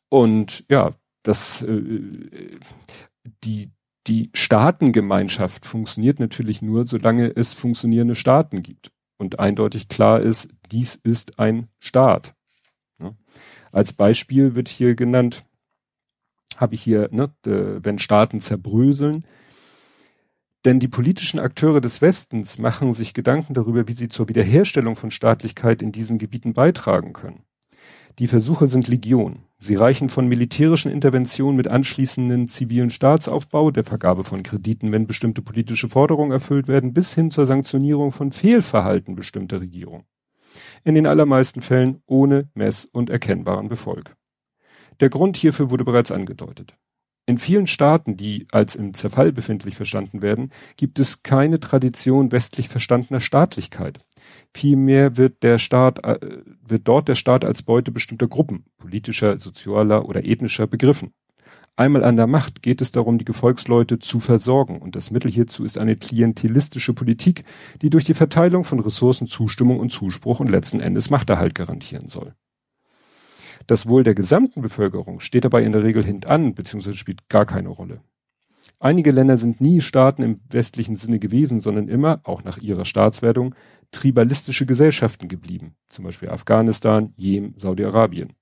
Und ja, das äh, die die Staatengemeinschaft funktioniert natürlich nur, solange es funktionierende Staaten gibt. Und eindeutig klar ist, dies ist ein Staat. Ja. Als Beispiel wird hier genannt, habe ich hier, ne, wenn Staaten zerbröseln. Denn die politischen Akteure des Westens machen sich Gedanken darüber, wie sie zur Wiederherstellung von Staatlichkeit in diesen Gebieten beitragen können. Die Versuche sind Legion. Sie reichen von militärischen Interventionen mit anschließenden zivilen Staatsaufbau, der Vergabe von Krediten, wenn bestimmte politische Forderungen erfüllt werden, bis hin zur Sanktionierung von Fehlverhalten bestimmter Regierungen. In den allermeisten Fällen ohne Mess- und erkennbaren Befolg. Der Grund hierfür wurde bereits angedeutet. In vielen Staaten, die als im Zerfall befindlich verstanden werden, gibt es keine Tradition westlich verstandener Staatlichkeit. Vielmehr wird der Staat, äh, wird dort der Staat als Beute bestimmter Gruppen, politischer, sozialer oder ethnischer begriffen. Einmal an der Macht geht es darum, die Gefolgsleute zu versorgen und das Mittel hierzu ist eine klientelistische Politik, die durch die Verteilung von Ressourcen Zustimmung und Zuspruch und letzten Endes Machterhalt garantieren soll. Das Wohl der gesamten Bevölkerung steht dabei in der Regel hintan, beziehungsweise spielt gar keine Rolle. Einige Länder sind nie Staaten im westlichen Sinne gewesen, sondern immer, auch nach ihrer Staatswertung, tribalistische Gesellschaften geblieben. Zum Beispiel Afghanistan, Jemen, Saudi-Arabien.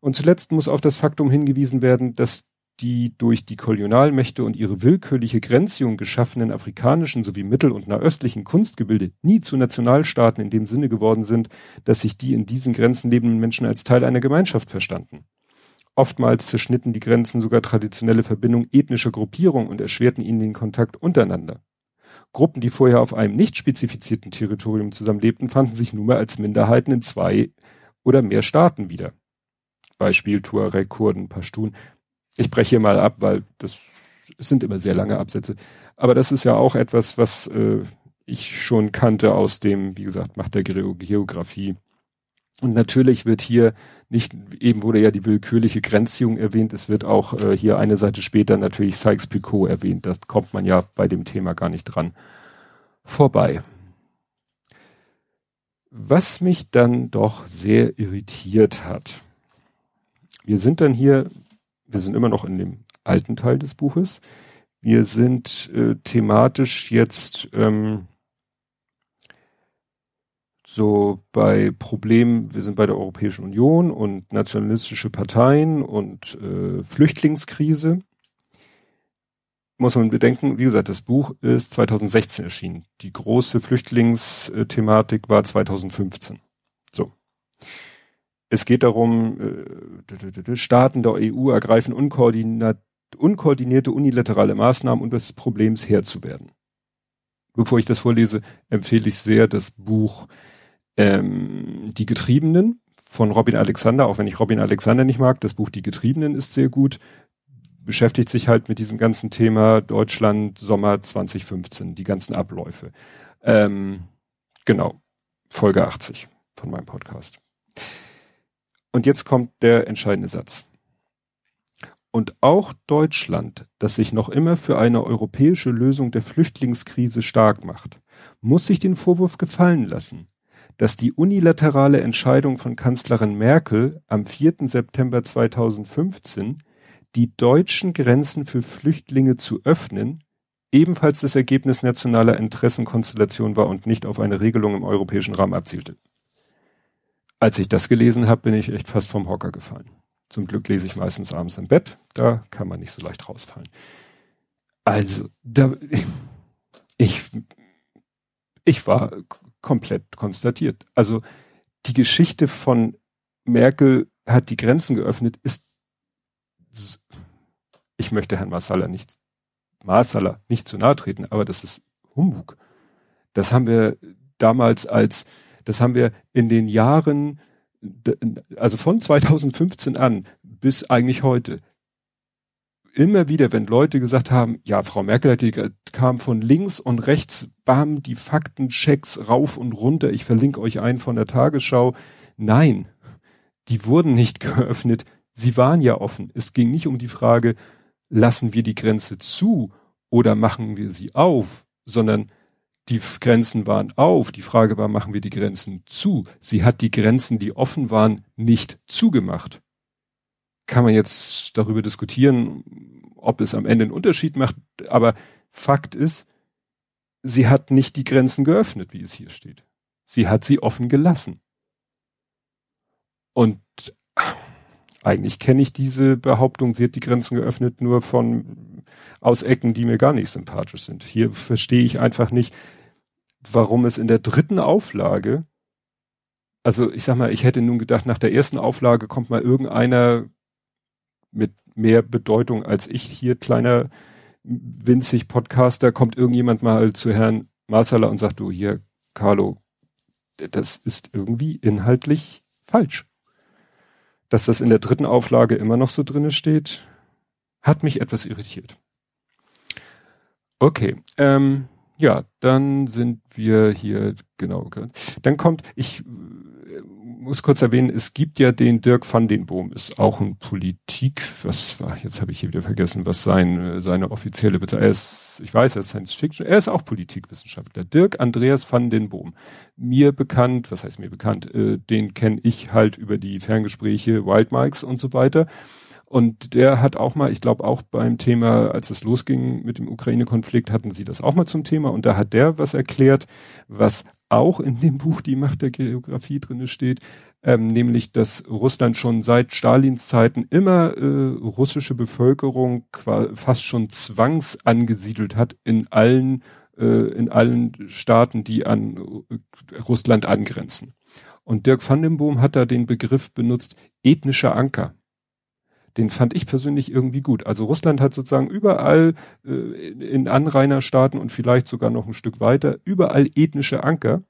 Und zuletzt muss auf das Faktum hingewiesen werden, dass die durch die Kolonialmächte und ihre willkürliche Grenzziehung geschaffenen afrikanischen sowie mittel- und nahöstlichen Kunstgebilde nie zu Nationalstaaten in dem Sinne geworden sind, dass sich die in diesen Grenzen lebenden Menschen als Teil einer Gemeinschaft verstanden. Oftmals zerschnitten die Grenzen sogar traditionelle Verbindungen ethnischer Gruppierungen und erschwerten ihnen den Kontakt untereinander. Gruppen, die vorher auf einem nicht spezifizierten Territorium zusammenlebten, fanden sich nunmehr als Minderheiten in zwei oder mehr Staaten wieder. Beispiel Tuareg, Kurden, Pashtun ich breche mal ab, weil das sind immer sehr lange Absätze. Aber das ist ja auch etwas, was äh, ich schon kannte aus dem, wie gesagt, Macht der Geografie. Und natürlich wird hier nicht, eben wurde ja die willkürliche Grenzziehung erwähnt, es wird auch äh, hier eine Seite später natürlich Sykes-Picot erwähnt. Das kommt man ja bei dem Thema gar nicht dran vorbei. Was mich dann doch sehr irritiert hat, wir sind dann hier, wir sind immer noch in dem alten Teil des Buches. Wir sind äh, thematisch jetzt ähm, so bei Problemen, wir sind bei der Europäischen Union und nationalistische Parteien und äh, Flüchtlingskrise. Muss man bedenken, wie gesagt, das Buch ist 2016 erschienen. Die große Flüchtlingsthematik war 2015. So. Es geht darum, äh, Staaten der EU ergreifen unkoordinierte unilaterale Maßnahmen, um des Problems Herr zu werden. Bevor ich das vorlese, empfehle ich sehr das Buch ähm, Die Getriebenen von Robin Alexander, auch wenn ich Robin Alexander nicht mag, das Buch Die Getriebenen ist sehr gut, beschäftigt sich halt mit diesem ganzen Thema Deutschland Sommer 2015, die ganzen Abläufe. Ähm, genau, Folge 80 von meinem Podcast. Und jetzt kommt der entscheidende Satz. Und auch Deutschland, das sich noch immer für eine europäische Lösung der Flüchtlingskrise stark macht, muss sich den Vorwurf gefallen lassen, dass die unilaterale Entscheidung von Kanzlerin Merkel am 4. September 2015, die deutschen Grenzen für Flüchtlinge zu öffnen, ebenfalls das Ergebnis nationaler Interessenkonstellation war und nicht auf eine Regelung im europäischen Rahmen abzielte. Als ich das gelesen habe, bin ich echt fast vom Hocker gefallen. Zum Glück lese ich meistens abends im Bett, da kann man nicht so leicht rausfallen. Also, da, ich, ich war komplett konstatiert. Also die Geschichte von Merkel hat die Grenzen geöffnet, ist ich möchte Herrn Marsala nicht Marsala nicht zu nahe treten, aber das ist Humbug. Das haben wir damals als, das haben wir in den Jahren, also von 2015 an bis eigentlich heute, immer wieder, wenn Leute gesagt haben, ja, Frau Merkel die kam von links und rechts, bam, die Faktenchecks rauf und runter, ich verlinke euch einen von der Tagesschau. Nein, die wurden nicht geöffnet, sie waren ja offen. Es ging nicht um die Frage, lassen wir die Grenze zu oder machen wir sie auf, sondern die Grenzen waren auf. Die Frage war, machen wir die Grenzen zu? Sie hat die Grenzen, die offen waren, nicht zugemacht kann man jetzt darüber diskutieren, ob es am Ende einen Unterschied macht, aber Fakt ist, sie hat nicht die Grenzen geöffnet, wie es hier steht. Sie hat sie offen gelassen. Und eigentlich kenne ich diese Behauptung, sie hat die Grenzen geöffnet, nur von aus Ecken, die mir gar nicht sympathisch sind. Hier verstehe ich einfach nicht, warum es in der dritten Auflage, also ich sag mal, ich hätte nun gedacht, nach der ersten Auflage kommt mal irgendeiner mit mehr Bedeutung als ich hier, kleiner winzig Podcaster, kommt irgendjemand mal zu Herrn Marsala und sagt, du hier, Carlo, das ist irgendwie inhaltlich falsch. Dass das in der dritten Auflage immer noch so drinne steht, hat mich etwas irritiert. Okay, ähm, ja, dann sind wir hier, genau, dann kommt, ich muss kurz erwähnen, es gibt ja den Dirk van den Boom, ist auch ein Politik, was war, jetzt habe ich hier wieder vergessen, was sein, seine offizielle Bezeichnung, ist, ich weiß, er ist Science Fiction, er ist auch Politikwissenschaftler. Dirk Andreas van den Boom. Mir bekannt, was heißt mir bekannt, äh, den kenne ich halt über die Ferngespräche, Wild Mikes und so weiter. Und der hat auch mal, ich glaube auch beim Thema, als es losging mit dem Ukraine-Konflikt, hatten sie das auch mal zum Thema. Und da hat der was erklärt, was auch in dem Buch Die Macht der Geografie drinne steht, ähm, nämlich, dass Russland schon seit Stalins Zeiten immer äh, russische Bevölkerung fast schon zwangsangesiedelt hat in allen äh, in allen Staaten, die an äh, Russland angrenzen. Und Dirk van den Boom hat da den Begriff benutzt, ethnischer Anker den fand ich persönlich irgendwie gut. Also Russland hat sozusagen überall äh, in Anrainerstaaten und vielleicht sogar noch ein Stück weiter überall ethnische Anker.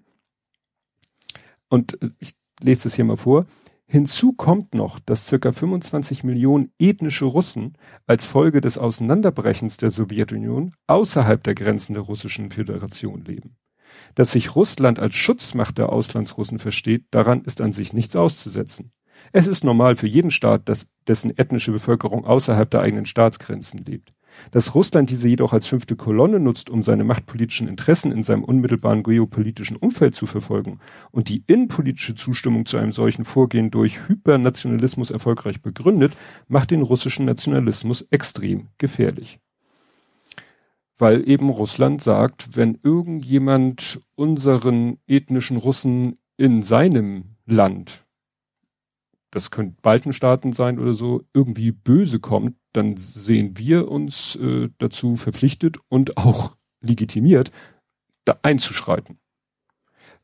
Und äh, ich lese es hier mal vor. Hinzu kommt noch, dass circa 25 Millionen ethnische Russen als Folge des Auseinanderbrechens der Sowjetunion außerhalb der Grenzen der russischen Föderation leben. Dass sich Russland als Schutzmacht der Auslandsrussen versteht, daran ist an sich nichts auszusetzen. Es ist normal für jeden Staat, dass dessen ethnische Bevölkerung außerhalb der eigenen Staatsgrenzen lebt. Dass Russland diese jedoch als fünfte Kolonne nutzt, um seine machtpolitischen Interessen in seinem unmittelbaren geopolitischen Umfeld zu verfolgen und die innenpolitische Zustimmung zu einem solchen Vorgehen durch Hypernationalismus erfolgreich begründet, macht den russischen Nationalismus extrem gefährlich. Weil eben Russland sagt, wenn irgendjemand unseren ethnischen Russen in seinem Land das können Baltenstaaten sein oder so, irgendwie böse kommt, dann sehen wir uns äh, dazu verpflichtet und auch legitimiert, da einzuschreiten.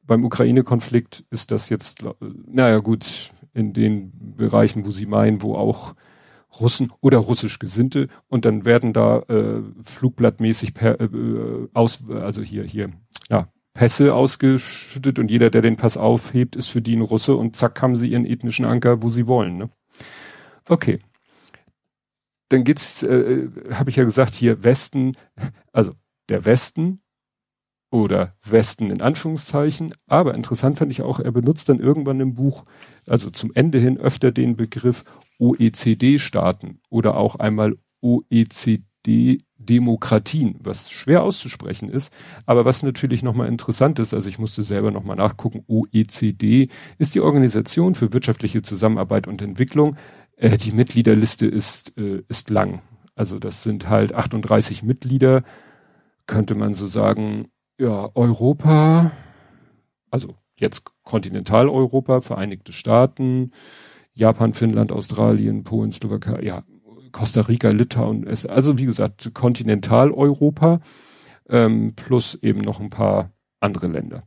Beim Ukraine-Konflikt ist das jetzt, äh, naja gut, in den Bereichen, wo sie meinen, wo auch Russen oder russisch Gesinnte und dann werden da äh, flugblattmäßig per, äh, aus, also hier, hier, ja, Pässe ausgeschüttet und jeder, der den Pass aufhebt, ist für die ein Russe und zack haben sie ihren ethnischen Anker, wo sie wollen. Ne? Okay. Dann geht's, äh, habe ich ja gesagt, hier Westen, also der Westen oder Westen in Anführungszeichen, aber interessant fand ich auch, er benutzt dann irgendwann im Buch, also zum Ende hin öfter den Begriff OECD-Staaten oder auch einmal OECD Demokratien, was schwer auszusprechen ist, aber was natürlich nochmal interessant ist, also ich musste selber nochmal nachgucken, OECD ist die Organisation für wirtschaftliche Zusammenarbeit und Entwicklung. Äh, die Mitgliederliste ist, äh, ist lang. Also das sind halt 38 Mitglieder, könnte man so sagen, ja, Europa, also jetzt Kontinentaleuropa, Vereinigte Staaten, Japan, Finnland, Australien, Polen, Slowakei, ja, Costa Rica, Litauen, ist, also wie gesagt, Kontinentaleuropa, ähm, plus eben noch ein paar andere Länder.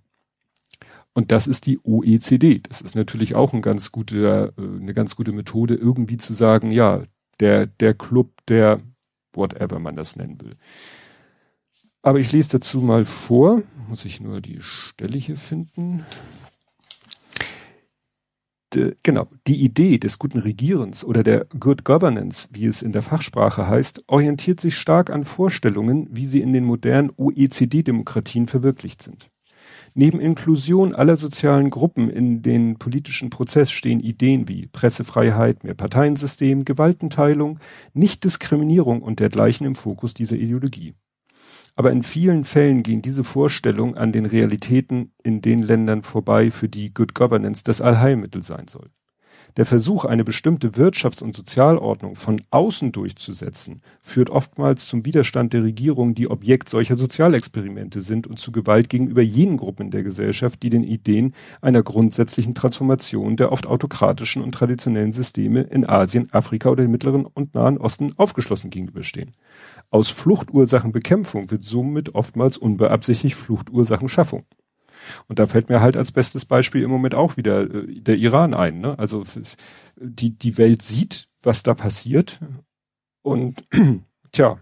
Und das ist die OECD. Das ist natürlich auch ein ganz guter, äh, eine ganz gute Methode, irgendwie zu sagen, ja, der, der Club, der, whatever man das nennen will. Aber ich lese dazu mal vor, muss ich nur die Stelle hier finden de, genau, die Idee des guten Regierens oder der Good Governance, wie es in der Fachsprache heißt, orientiert sich stark an Vorstellungen, wie sie in den modernen OECD-Demokratien verwirklicht sind. Neben Inklusion aller sozialen Gruppen in den politischen Prozess stehen Ideen wie Pressefreiheit, Mehrparteiensystem, Gewaltenteilung, Nichtdiskriminierung und dergleichen im Fokus dieser Ideologie. Aber in vielen Fällen gehen diese Vorstellungen an den Realitäten in den Ländern vorbei, für die Good Governance das Allheilmittel sein soll. Der Versuch, eine bestimmte Wirtschafts- und Sozialordnung von außen durchzusetzen, führt oftmals zum Widerstand der Regierung, die Objekt solcher Sozialexperimente sind und zu Gewalt gegenüber jenen Gruppen der Gesellschaft, die den Ideen einer grundsätzlichen Transformation der oft autokratischen und traditionellen Systeme in Asien, Afrika oder dem Mittleren und Nahen Osten aufgeschlossen gegenüberstehen. Aus Fluchtursachenbekämpfung wird somit oftmals unbeabsichtigt Fluchtursachenschaffung. Und da fällt mir halt als bestes Beispiel im Moment auch wieder äh, der Iran ein. Ne? Also die, die Welt sieht, was da passiert. Und tja,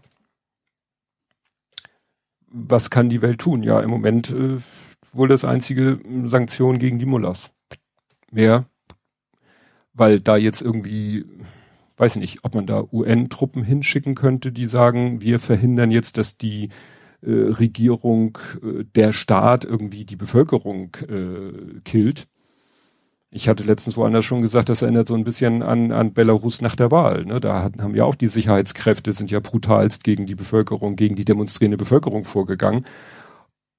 was kann die Welt tun? Ja, im Moment äh, wohl das einzige Sanktion gegen die Mullahs. Mehr, weil da jetzt irgendwie weiß nicht, ob man da UN-Truppen hinschicken könnte, die sagen, wir verhindern jetzt, dass die äh, Regierung, äh, der Staat irgendwie die Bevölkerung äh, killt. Ich hatte letztens woanders schon gesagt, das erinnert so ein bisschen an, an Belarus nach der Wahl. Ne? Da hatten, haben ja auch die Sicherheitskräfte, sind ja brutalst gegen die Bevölkerung, gegen die demonstrierende Bevölkerung vorgegangen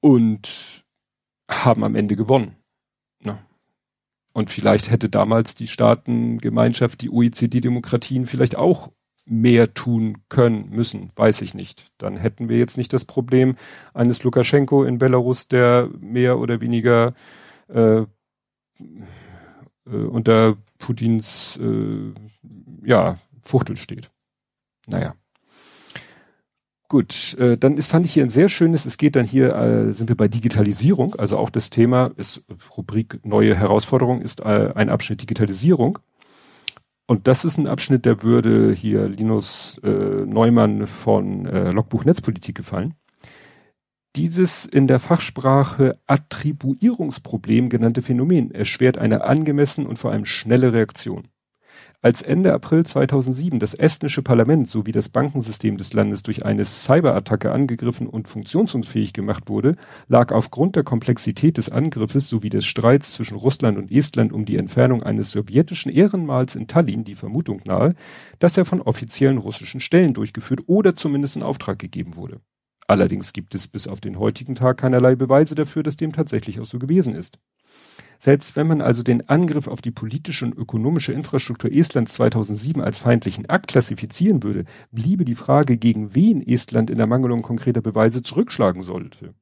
und haben am Ende gewonnen. Ne? Und vielleicht hätte damals die Staatengemeinschaft, die OECD-Demokratien vielleicht auch mehr tun können müssen, weiß ich nicht. Dann hätten wir jetzt nicht das Problem eines Lukaschenko in Belarus, der mehr oder weniger äh, äh, unter Putins äh, ja, Fuchtel steht. Naja. Gut, äh, dann ist, fand ich hier ein sehr schönes, es geht dann hier, äh, sind wir bei Digitalisierung, also auch das Thema ist Rubrik neue Herausforderung, ist äh, ein Abschnitt Digitalisierung. Und das ist ein Abschnitt, der würde hier Linus äh, Neumann von äh, Logbuch Netzpolitik gefallen. Dieses in der Fachsprache Attribuierungsproblem genannte Phänomen erschwert eine angemessen und vor allem schnelle Reaktion. Als Ende April 2007 das estnische Parlament sowie das Bankensystem des Landes durch eine Cyberattacke angegriffen und funktionsunfähig gemacht wurde, lag aufgrund der Komplexität des Angriffes sowie des Streits zwischen Russland und Estland um die Entfernung eines sowjetischen Ehrenmals in Tallinn die Vermutung nahe, dass er von offiziellen russischen Stellen durchgeführt oder zumindest in Auftrag gegeben wurde. Allerdings gibt es bis auf den heutigen Tag keinerlei Beweise dafür, dass dem tatsächlich auch so gewesen ist. Selbst wenn man also den Angriff auf die politische und ökonomische Infrastruktur Estlands 2007 als feindlichen Akt klassifizieren würde, bliebe die Frage, gegen wen Estland in der Mangelung konkreter Beweise zurückschlagen sollte.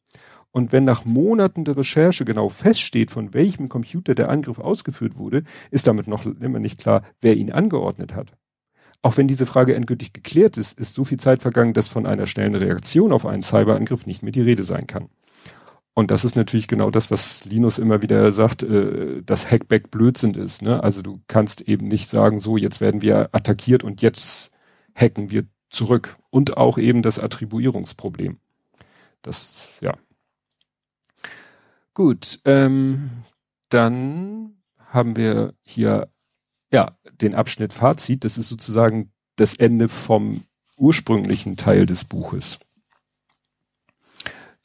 Und wenn nach Monaten der Recherche genau feststeht, von welchem Computer der Angriff ausgeführt wurde, ist damit noch immer nicht klar, wer ihn angeordnet hat. Auch wenn diese Frage endgültig geklärt ist, ist so viel Zeit vergangen, dass von einer schnellen Reaktion auf einen Cyberangriff nicht mehr die Rede sein kann. Und das ist natürlich genau das, was Linus immer wieder sagt, äh, dass Hackback Blödsinn ist. Ne? Also du kannst eben nicht sagen, so jetzt werden wir attackiert und jetzt hacken wir zurück. Und auch eben das Attribuierungsproblem. Das, ja. Gut, ähm, dann haben wir hier ja den Abschnitt Fazit. Das ist sozusagen das Ende vom ursprünglichen Teil des Buches.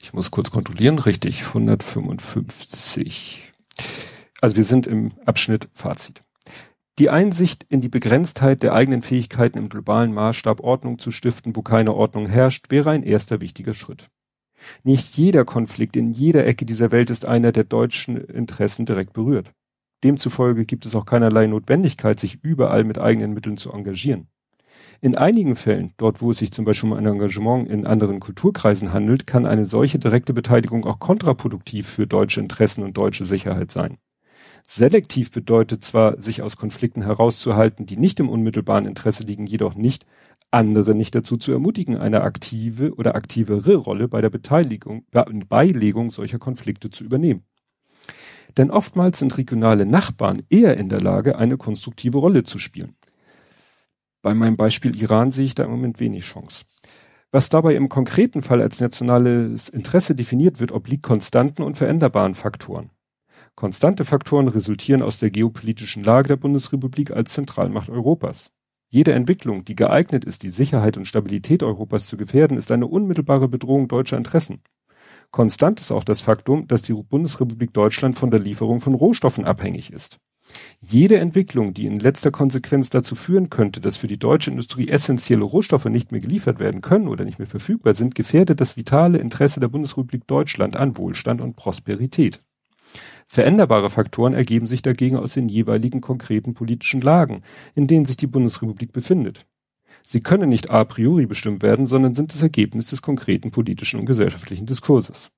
Ich muss kurz kontrollieren. Richtig, 155. Also wir sind im Abschnitt Fazit. Die Einsicht in die Begrenztheit der eigenen Fähigkeiten im globalen Maßstab Ordnung zu stiften, wo keine Ordnung herrscht, wäre ein erster wichtiger Schritt. Nicht jeder Konflikt in jeder Ecke dieser Welt ist einer der deutschen Interessen direkt berührt. Demzufolge gibt es auch keinerlei Notwendigkeit, sich überall mit eigenen Mitteln zu engagieren. In einigen Fällen, dort wo es sich zum Beispiel um ein Engagement in anderen Kulturkreisen handelt, kann eine solche direkte Beteiligung auch kontraproduktiv für deutsche Interessen und deutsche Sicherheit sein. Selektiv bedeutet zwar, sich aus Konflikten herauszuhalten, die nicht im unmittelbaren Interesse liegen, jedoch nicht, andere nicht dazu zu ermutigen, eine aktive oder aktivere Rolle bei der Beteiligung, Beilegung solcher Konflikte zu übernehmen. Denn oftmals sind regionale Nachbarn eher in der Lage, eine konstruktive Rolle zu spielen. Bei meinem Beispiel Iran sehe ich da im Moment wenig Chance. Was dabei im konkreten Fall als nationales Interesse definiert wird, obliegt konstanten und veränderbaren Faktoren. Konstante Faktoren resultieren aus der geopolitischen Lage der Bundesrepublik als Zentralmacht Europas. Jede Entwicklung, die geeignet ist, die Sicherheit und Stabilität Europas zu gefährden, ist eine unmittelbare Bedrohung deutscher Interessen. Konstant ist auch das Faktum, dass die Bundesrepublik Deutschland von der Lieferung von Rohstoffen abhängig ist. Jede Entwicklung, die in letzter Konsequenz dazu führen könnte, dass für die deutsche Industrie essentielle Rohstoffe nicht mehr geliefert werden können oder nicht mehr verfügbar sind, gefährdet das vitale Interesse der Bundesrepublik Deutschland an Wohlstand und Prosperität. Veränderbare Faktoren ergeben sich dagegen aus den jeweiligen konkreten politischen Lagen, in denen sich die Bundesrepublik befindet. Sie können nicht a priori bestimmt werden, sondern sind das Ergebnis des konkreten politischen und gesellschaftlichen Diskurses.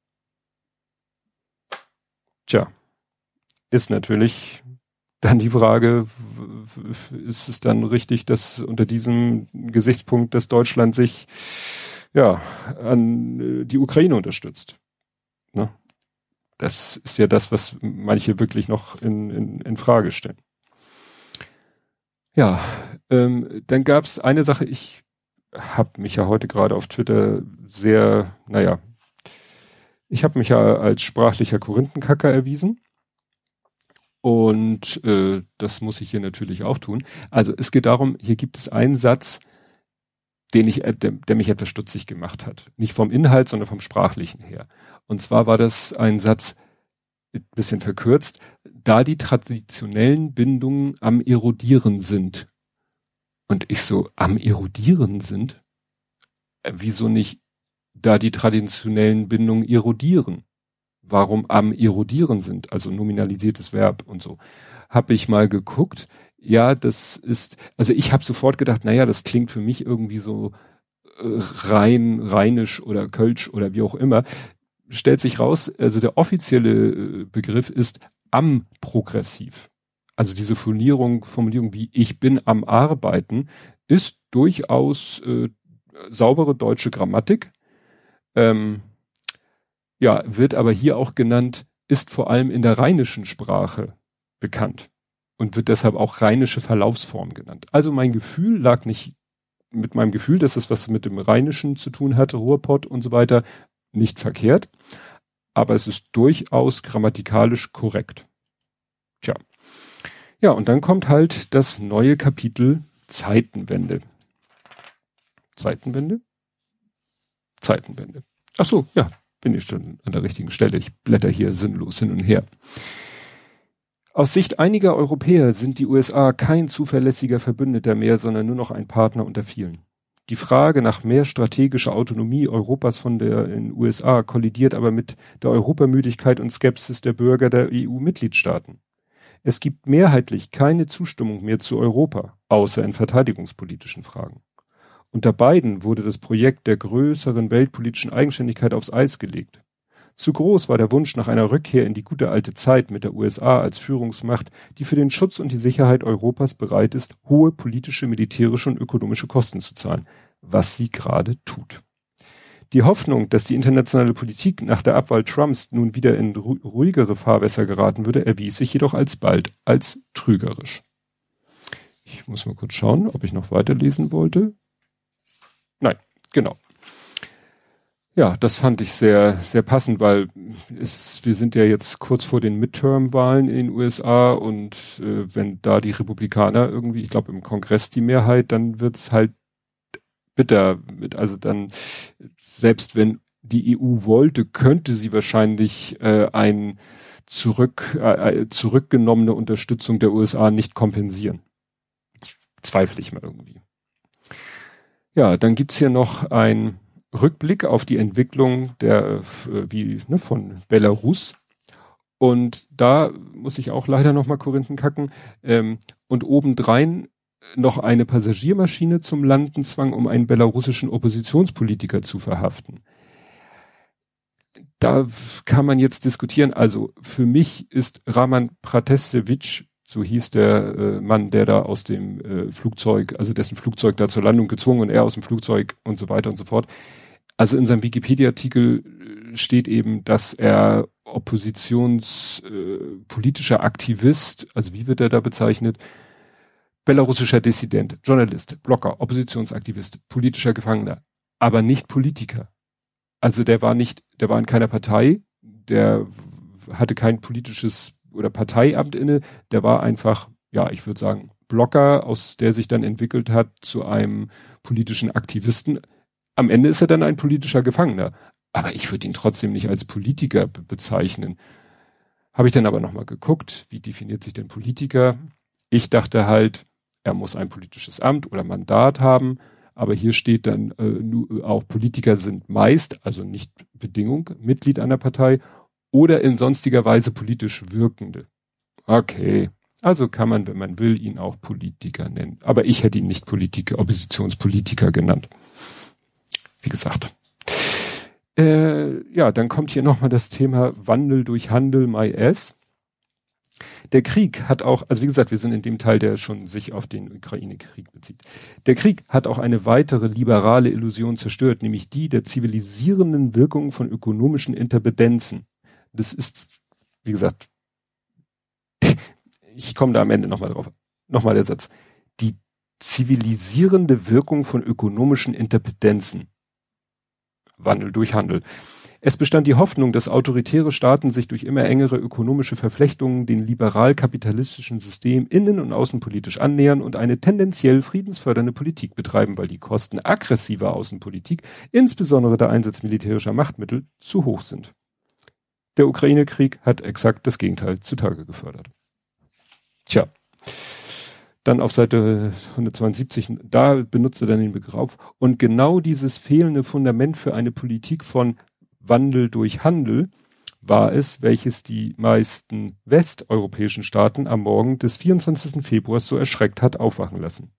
Tja, ist natürlich dann die Frage, ist es dann richtig, dass unter diesem Gesichtspunkt, dass Deutschland sich ja an äh, die Ukraine unterstützt? Ne? Das ist ja das, was manche wirklich noch in, in, in Frage stellen. Ja, ähm, dann gab es eine Sache, ich habe mich ja heute gerade auf Twitter sehr, naja, ich habe mich ja als sprachlicher Korinthenkacker erwiesen. Und äh, das muss ich hier natürlich auch tun. Also es geht darum, hier gibt es einen Satz, den ich, der, der mich etwas stutzig gemacht hat. Nicht vom Inhalt, sondern vom Sprachlichen her. Und zwar war das ein Satz, ein bisschen verkürzt, da die traditionellen Bindungen am Erodieren sind. Und ich so, am Erodieren sind? Äh, wieso nicht, da die traditionellen Bindungen erodieren? Warum am erodieren sind, also nominalisiertes Verb und so. Habe ich mal geguckt. Ja, das ist, also ich habe sofort gedacht, naja, das klingt für mich irgendwie so äh, rein, rheinisch oder kölsch oder wie auch immer. Stellt sich raus, also der offizielle äh, Begriff ist am progressiv. Also diese Formulierung, Formulierung wie ich bin am Arbeiten ist durchaus äh, saubere deutsche Grammatik. Ähm, ja, wird aber hier auch genannt, ist vor allem in der rheinischen Sprache bekannt und wird deshalb auch rheinische Verlaufsform genannt. Also mein Gefühl lag nicht mit meinem Gefühl, dass es was mit dem Rheinischen zu tun hatte, Ruhrpott und so weiter, nicht verkehrt, aber es ist durchaus grammatikalisch korrekt. Tja. Ja, und dann kommt halt das neue Kapitel Zeitenwende. Zeitenwende? Zeitenwende. Ach so, ja, bin ich schon an der richtigen Stelle. Ich blätter hier sinnlos hin und her. Aus Sicht einiger Europäer sind die USA kein zuverlässiger Verbündeter mehr, sondern nur noch ein Partner unter vielen. Die Frage nach mehr strategischer Autonomie Europas von der in USA kollidiert aber mit der Europamüdigkeit und Skepsis der Bürger der EU-Mitgliedstaaten. Es gibt mehrheitlich keine Zustimmung mehr zu Europa, außer in verteidigungspolitischen Fragen. Unter beiden wurde das Projekt der größeren weltpolitischen Eigenständigkeit aufs Eis gelegt. Zu groß war der Wunsch nach einer Rückkehr in die gute alte Zeit mit der USA als Führungsmacht, die für den Schutz und die Sicherheit Europas bereit ist, hohe politische, militärische und ökonomische Kosten zu zahlen, was sie gerade tut. Die Hoffnung, dass die internationale Politik nach der Abwahl Trumps nun wieder in ruhigere Fahrwässer geraten würde, erwies sich jedoch alsbald als trügerisch. Ich muss mal kurz schauen, ob ich noch weiterlesen wollte. Nein, genau. Ja, das fand ich sehr, sehr passend, weil es, wir sind ja jetzt kurz vor den Midterm-Wahlen in den USA und äh, wenn da die Republikaner irgendwie, ich glaube im Kongress die Mehrheit, dann wird's halt bitter. Mit, also dann, selbst wenn die EU wollte, könnte sie wahrscheinlich äh, ein zurück, äh, äh zurückgenommene Unterstützung der USA nicht kompensieren. Zweifle ich mal irgendwie. Ja, dann gibt's hier noch ein Rückblick auf die Entwicklung der, äh, wie, ne, von Belarus. Und da muss ich auch leider noch mal Korinthen kacken. Ähm, und obendrein noch eine Passagiermaschine zum Landen zwang, um einen belarussischen Oppositionspolitiker zu verhaften. Da kann man jetzt diskutieren. Also für mich ist Raman Pratesevich so hieß der äh, Mann, der da aus dem äh, Flugzeug, also dessen Flugzeug da zur Landung gezwungen und er aus dem Flugzeug und so weiter und so fort. Also in seinem Wikipedia-Artikel äh, steht eben, dass er oppositionspolitischer äh, Aktivist, also wie wird er da bezeichnet? Belarussischer Dissident, Journalist, Blogger, Oppositionsaktivist, politischer Gefangener, aber nicht Politiker. Also der war nicht, der war in keiner Partei, der hatte kein politisches oder Parteiamt inne, der war einfach, ja, ich würde sagen, Blocker, aus der sich dann entwickelt hat zu einem politischen Aktivisten. Am Ende ist er dann ein politischer Gefangener. Aber ich würde ihn trotzdem nicht als Politiker be bezeichnen. Habe ich dann aber nochmal geguckt, wie definiert sich denn Politiker? Ich dachte halt, er muss ein politisches Amt oder Mandat haben. Aber hier steht dann äh, auch Politiker sind meist, also nicht Bedingung, Mitglied einer Partei oder in sonstiger Weise politisch Wirkende. Okay. Also kann man, wenn man will, ihn auch Politiker nennen. Aber ich hätte ihn nicht Politiker, Oppositionspolitiker genannt. Wie gesagt. Äh, ja, dann kommt hier nochmal das Thema Wandel durch Handel, my ass. Der Krieg hat auch, also wie gesagt, wir sind in dem Teil, der schon sich auf den Ukraine-Krieg bezieht. Der Krieg hat auch eine weitere liberale Illusion zerstört, nämlich die der zivilisierenden Wirkung von ökonomischen Interdependenzen das ist, wie gesagt, ich komme da am Ende nochmal drauf. Nochmal der Satz. Die zivilisierende Wirkung von ökonomischen Interdependenzen. Wandel durch Handel. Es bestand die Hoffnung, dass autoritäre Staaten sich durch immer engere ökonomische Verflechtungen den liberal-kapitalistischen System innen- und außenpolitisch annähern und eine tendenziell friedensfördernde Politik betreiben, weil die Kosten aggressiver Außenpolitik, insbesondere der Einsatz militärischer Machtmittel, zu hoch sind. Der Ukraine-Krieg hat exakt das Gegenteil zutage gefördert. Tja. Dann auf Seite 172, da benutzt er dann den Begriff. Und genau dieses fehlende Fundament für eine Politik von Wandel durch Handel war es, welches die meisten westeuropäischen Staaten am Morgen des 24. Februars so erschreckt hat aufwachen lassen.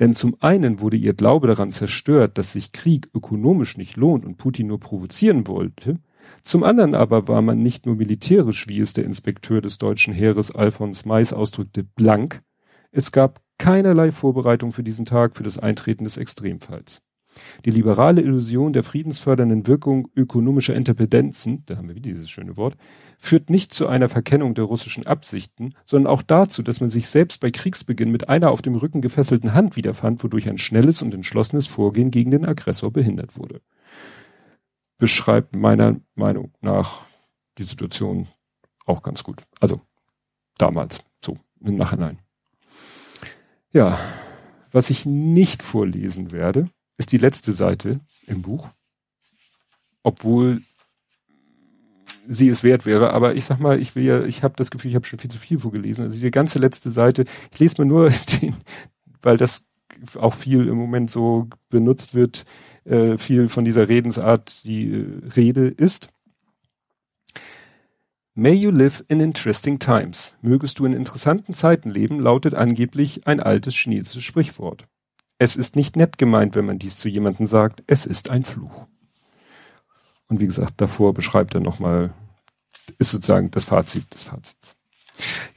Denn zum einen wurde ihr Glaube daran zerstört, dass sich Krieg ökonomisch nicht lohnt und Putin nur provozieren wollte, zum anderen aber war man nicht nur militärisch, wie es der Inspekteur des deutschen Heeres Alfons Mais ausdrückte, blank. Es gab keinerlei Vorbereitung für diesen Tag, für das Eintreten des Extremfalls. Die liberale Illusion der friedensfördernden Wirkung ökonomischer Interdependenzen, da haben wir wieder dieses schöne Wort, führt nicht zu einer Verkennung der russischen Absichten, sondern auch dazu, dass man sich selbst bei Kriegsbeginn mit einer auf dem Rücken gefesselten Hand wiederfand, wodurch ein schnelles und entschlossenes Vorgehen gegen den Aggressor behindert wurde beschreibt meiner Meinung nach die Situation auch ganz gut. Also damals so. im Nachhinein. Ja, was ich nicht vorlesen werde, ist die letzte Seite im Buch. Obwohl sie es wert wäre, aber ich sag mal, ich will ja, ich habe das Gefühl, ich habe schon viel zu viel vorgelesen. Also diese ganze letzte Seite, ich lese mal nur den, weil das auch viel im Moment so benutzt wird, äh, viel von dieser Redensart die äh, Rede ist. May you live in interesting times. Mögest du in interessanten Zeiten leben, lautet angeblich ein altes chinesisches Sprichwort. Es ist nicht nett gemeint, wenn man dies zu jemandem sagt, es ist ein Fluch. Und wie gesagt, davor beschreibt er nochmal, ist sozusagen das Fazit des Fazits.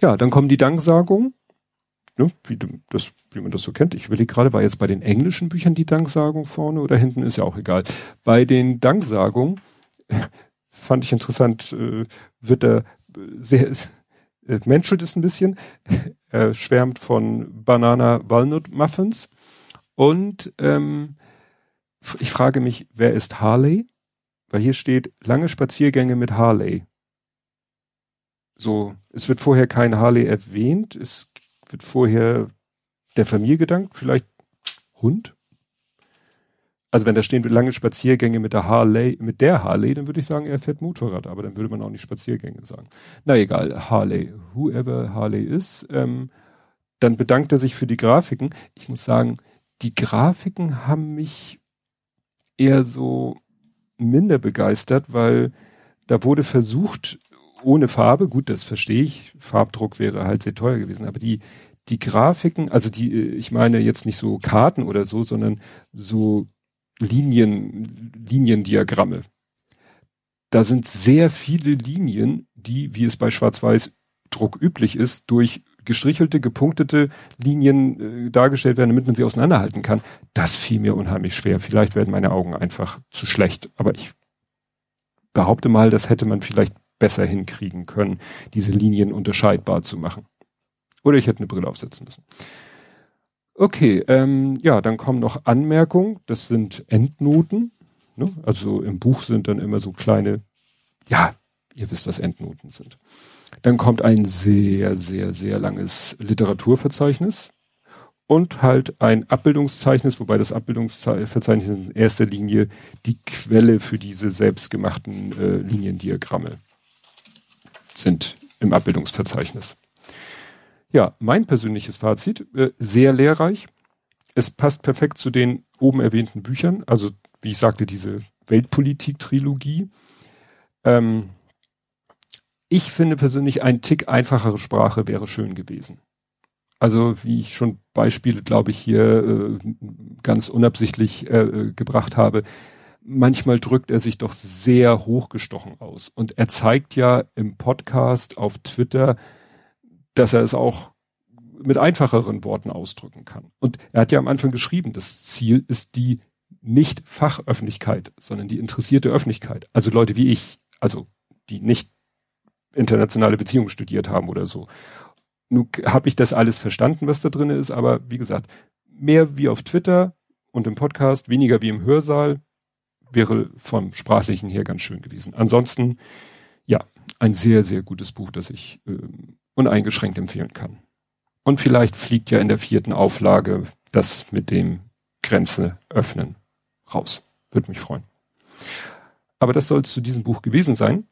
Ja, dann kommen die Danksagungen ne, wie, das, wie man das so kennt. Ich überlege gerade, war jetzt bei den englischen Büchern die Danksagung vorne oder hinten, ist ja auch egal. Bei den Danksagungen fand ich interessant, äh, wird er sehr, äh, menschelt es ein bisschen, er schwärmt von Banana Walnut Muffins und ähm, ich frage mich, wer ist Harley? Weil hier steht lange Spaziergänge mit Harley. So, es wird vorher kein Harley erwähnt. Es wird vorher der Familie gedankt, vielleicht Hund. Also wenn da stehen lange Spaziergänge mit der Harley, mit der Harley, dann würde ich sagen, er fährt Motorrad, aber dann würde man auch nicht Spaziergänge sagen. Na egal, Harley, whoever Harley ist, ähm, dann bedankt er sich für die Grafiken. Ich muss sagen, die Grafiken haben mich eher so minder begeistert, weil da wurde versucht, ohne Farbe, gut, das verstehe ich. Farbdruck wäre halt sehr teuer gewesen, aber die, die Grafiken, also die, ich meine jetzt nicht so Karten oder so, sondern so Linien, Liniendiagramme. Da sind sehr viele Linien, die, wie es bei Schwarz-Weiß-Druck üblich ist, durch gestrichelte, gepunktete Linien äh, dargestellt werden, damit man sie auseinanderhalten kann. Das fiel mir unheimlich schwer. Vielleicht werden meine Augen einfach zu schlecht, aber ich behaupte mal, das hätte man vielleicht besser hinkriegen können, diese Linien unterscheidbar zu machen. Oder ich hätte eine Brille aufsetzen müssen. Okay, ähm, ja, dann kommen noch Anmerkungen. Das sind Endnoten. Ne? Also im Buch sind dann immer so kleine, ja, ihr wisst, was Endnoten sind. Dann kommt ein sehr, sehr, sehr langes Literaturverzeichnis und halt ein Abbildungszeichnis, wobei das Abbildungsverzeichnis in erster Linie die Quelle für diese selbstgemachten äh, Liniendiagramme sind im Abbildungsverzeichnis. Ja, mein persönliches Fazit, äh, sehr lehrreich. Es passt perfekt zu den oben erwähnten Büchern, also wie ich sagte, diese Weltpolitik-Trilogie. Ähm, ich finde persönlich, ein Tick einfachere Sprache wäre schön gewesen. Also wie ich schon Beispiele, glaube ich, hier äh, ganz unabsichtlich äh, äh gebracht habe, manchmal drückt er sich doch sehr hochgestochen aus. Und er zeigt ja im Podcast auf Twitter, dass er es auch mit einfacheren Worten ausdrücken kann. Und er hat ja am Anfang geschrieben, das Ziel ist die nicht Fachöffentlichkeit, sondern die interessierte Öffentlichkeit. Also Leute wie ich, also die nicht internationale Beziehungen studiert haben oder so. Nun habe ich das alles verstanden, was da drin ist, aber wie gesagt, mehr wie auf Twitter und im Podcast, weniger wie im Hörsaal, wäre vom Sprachlichen her ganz schön gewesen. Ansonsten, ja, ein sehr, sehr gutes Buch, das ich äh, uneingeschränkt empfehlen kann. Und vielleicht fliegt ja in der vierten Auflage das mit dem Grenze öffnen raus. Würde mich freuen. Aber das soll es zu diesem Buch gewesen sein.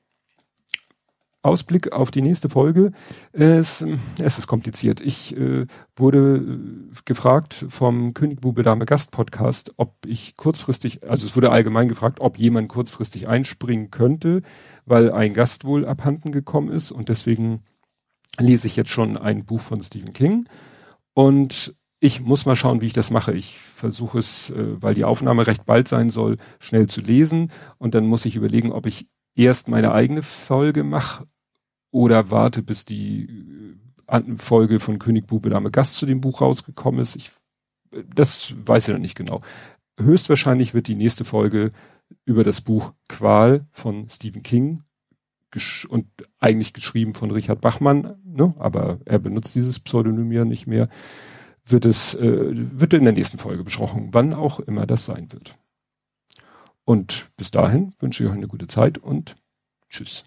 Ausblick auf die nächste Folge. Es, es ist kompliziert. Ich äh, wurde äh, gefragt vom König Bube Dame Gast Podcast, ob ich kurzfristig, also es wurde allgemein gefragt, ob jemand kurzfristig einspringen könnte, weil ein Gast wohl abhanden gekommen ist und deswegen lese ich jetzt schon ein Buch von Stephen King und ich muss mal schauen, wie ich das mache. Ich versuche es, äh, weil die Aufnahme recht bald sein soll, schnell zu lesen und dann muss ich überlegen, ob ich erst meine eigene Folge mache oder warte, bis die äh, Folge von König Bube Dame Gast zu dem Buch rausgekommen ist. Ich, das weiß ich noch nicht genau. Höchstwahrscheinlich wird die nächste Folge über das Buch Qual von Stephen King und eigentlich geschrieben von Richard Bachmann, ne? aber er benutzt dieses Pseudonym ja nicht mehr, wird es, äh, wird in der nächsten Folge besprochen, wann auch immer das sein wird. Und bis dahin wünsche ich euch eine gute Zeit und tschüss.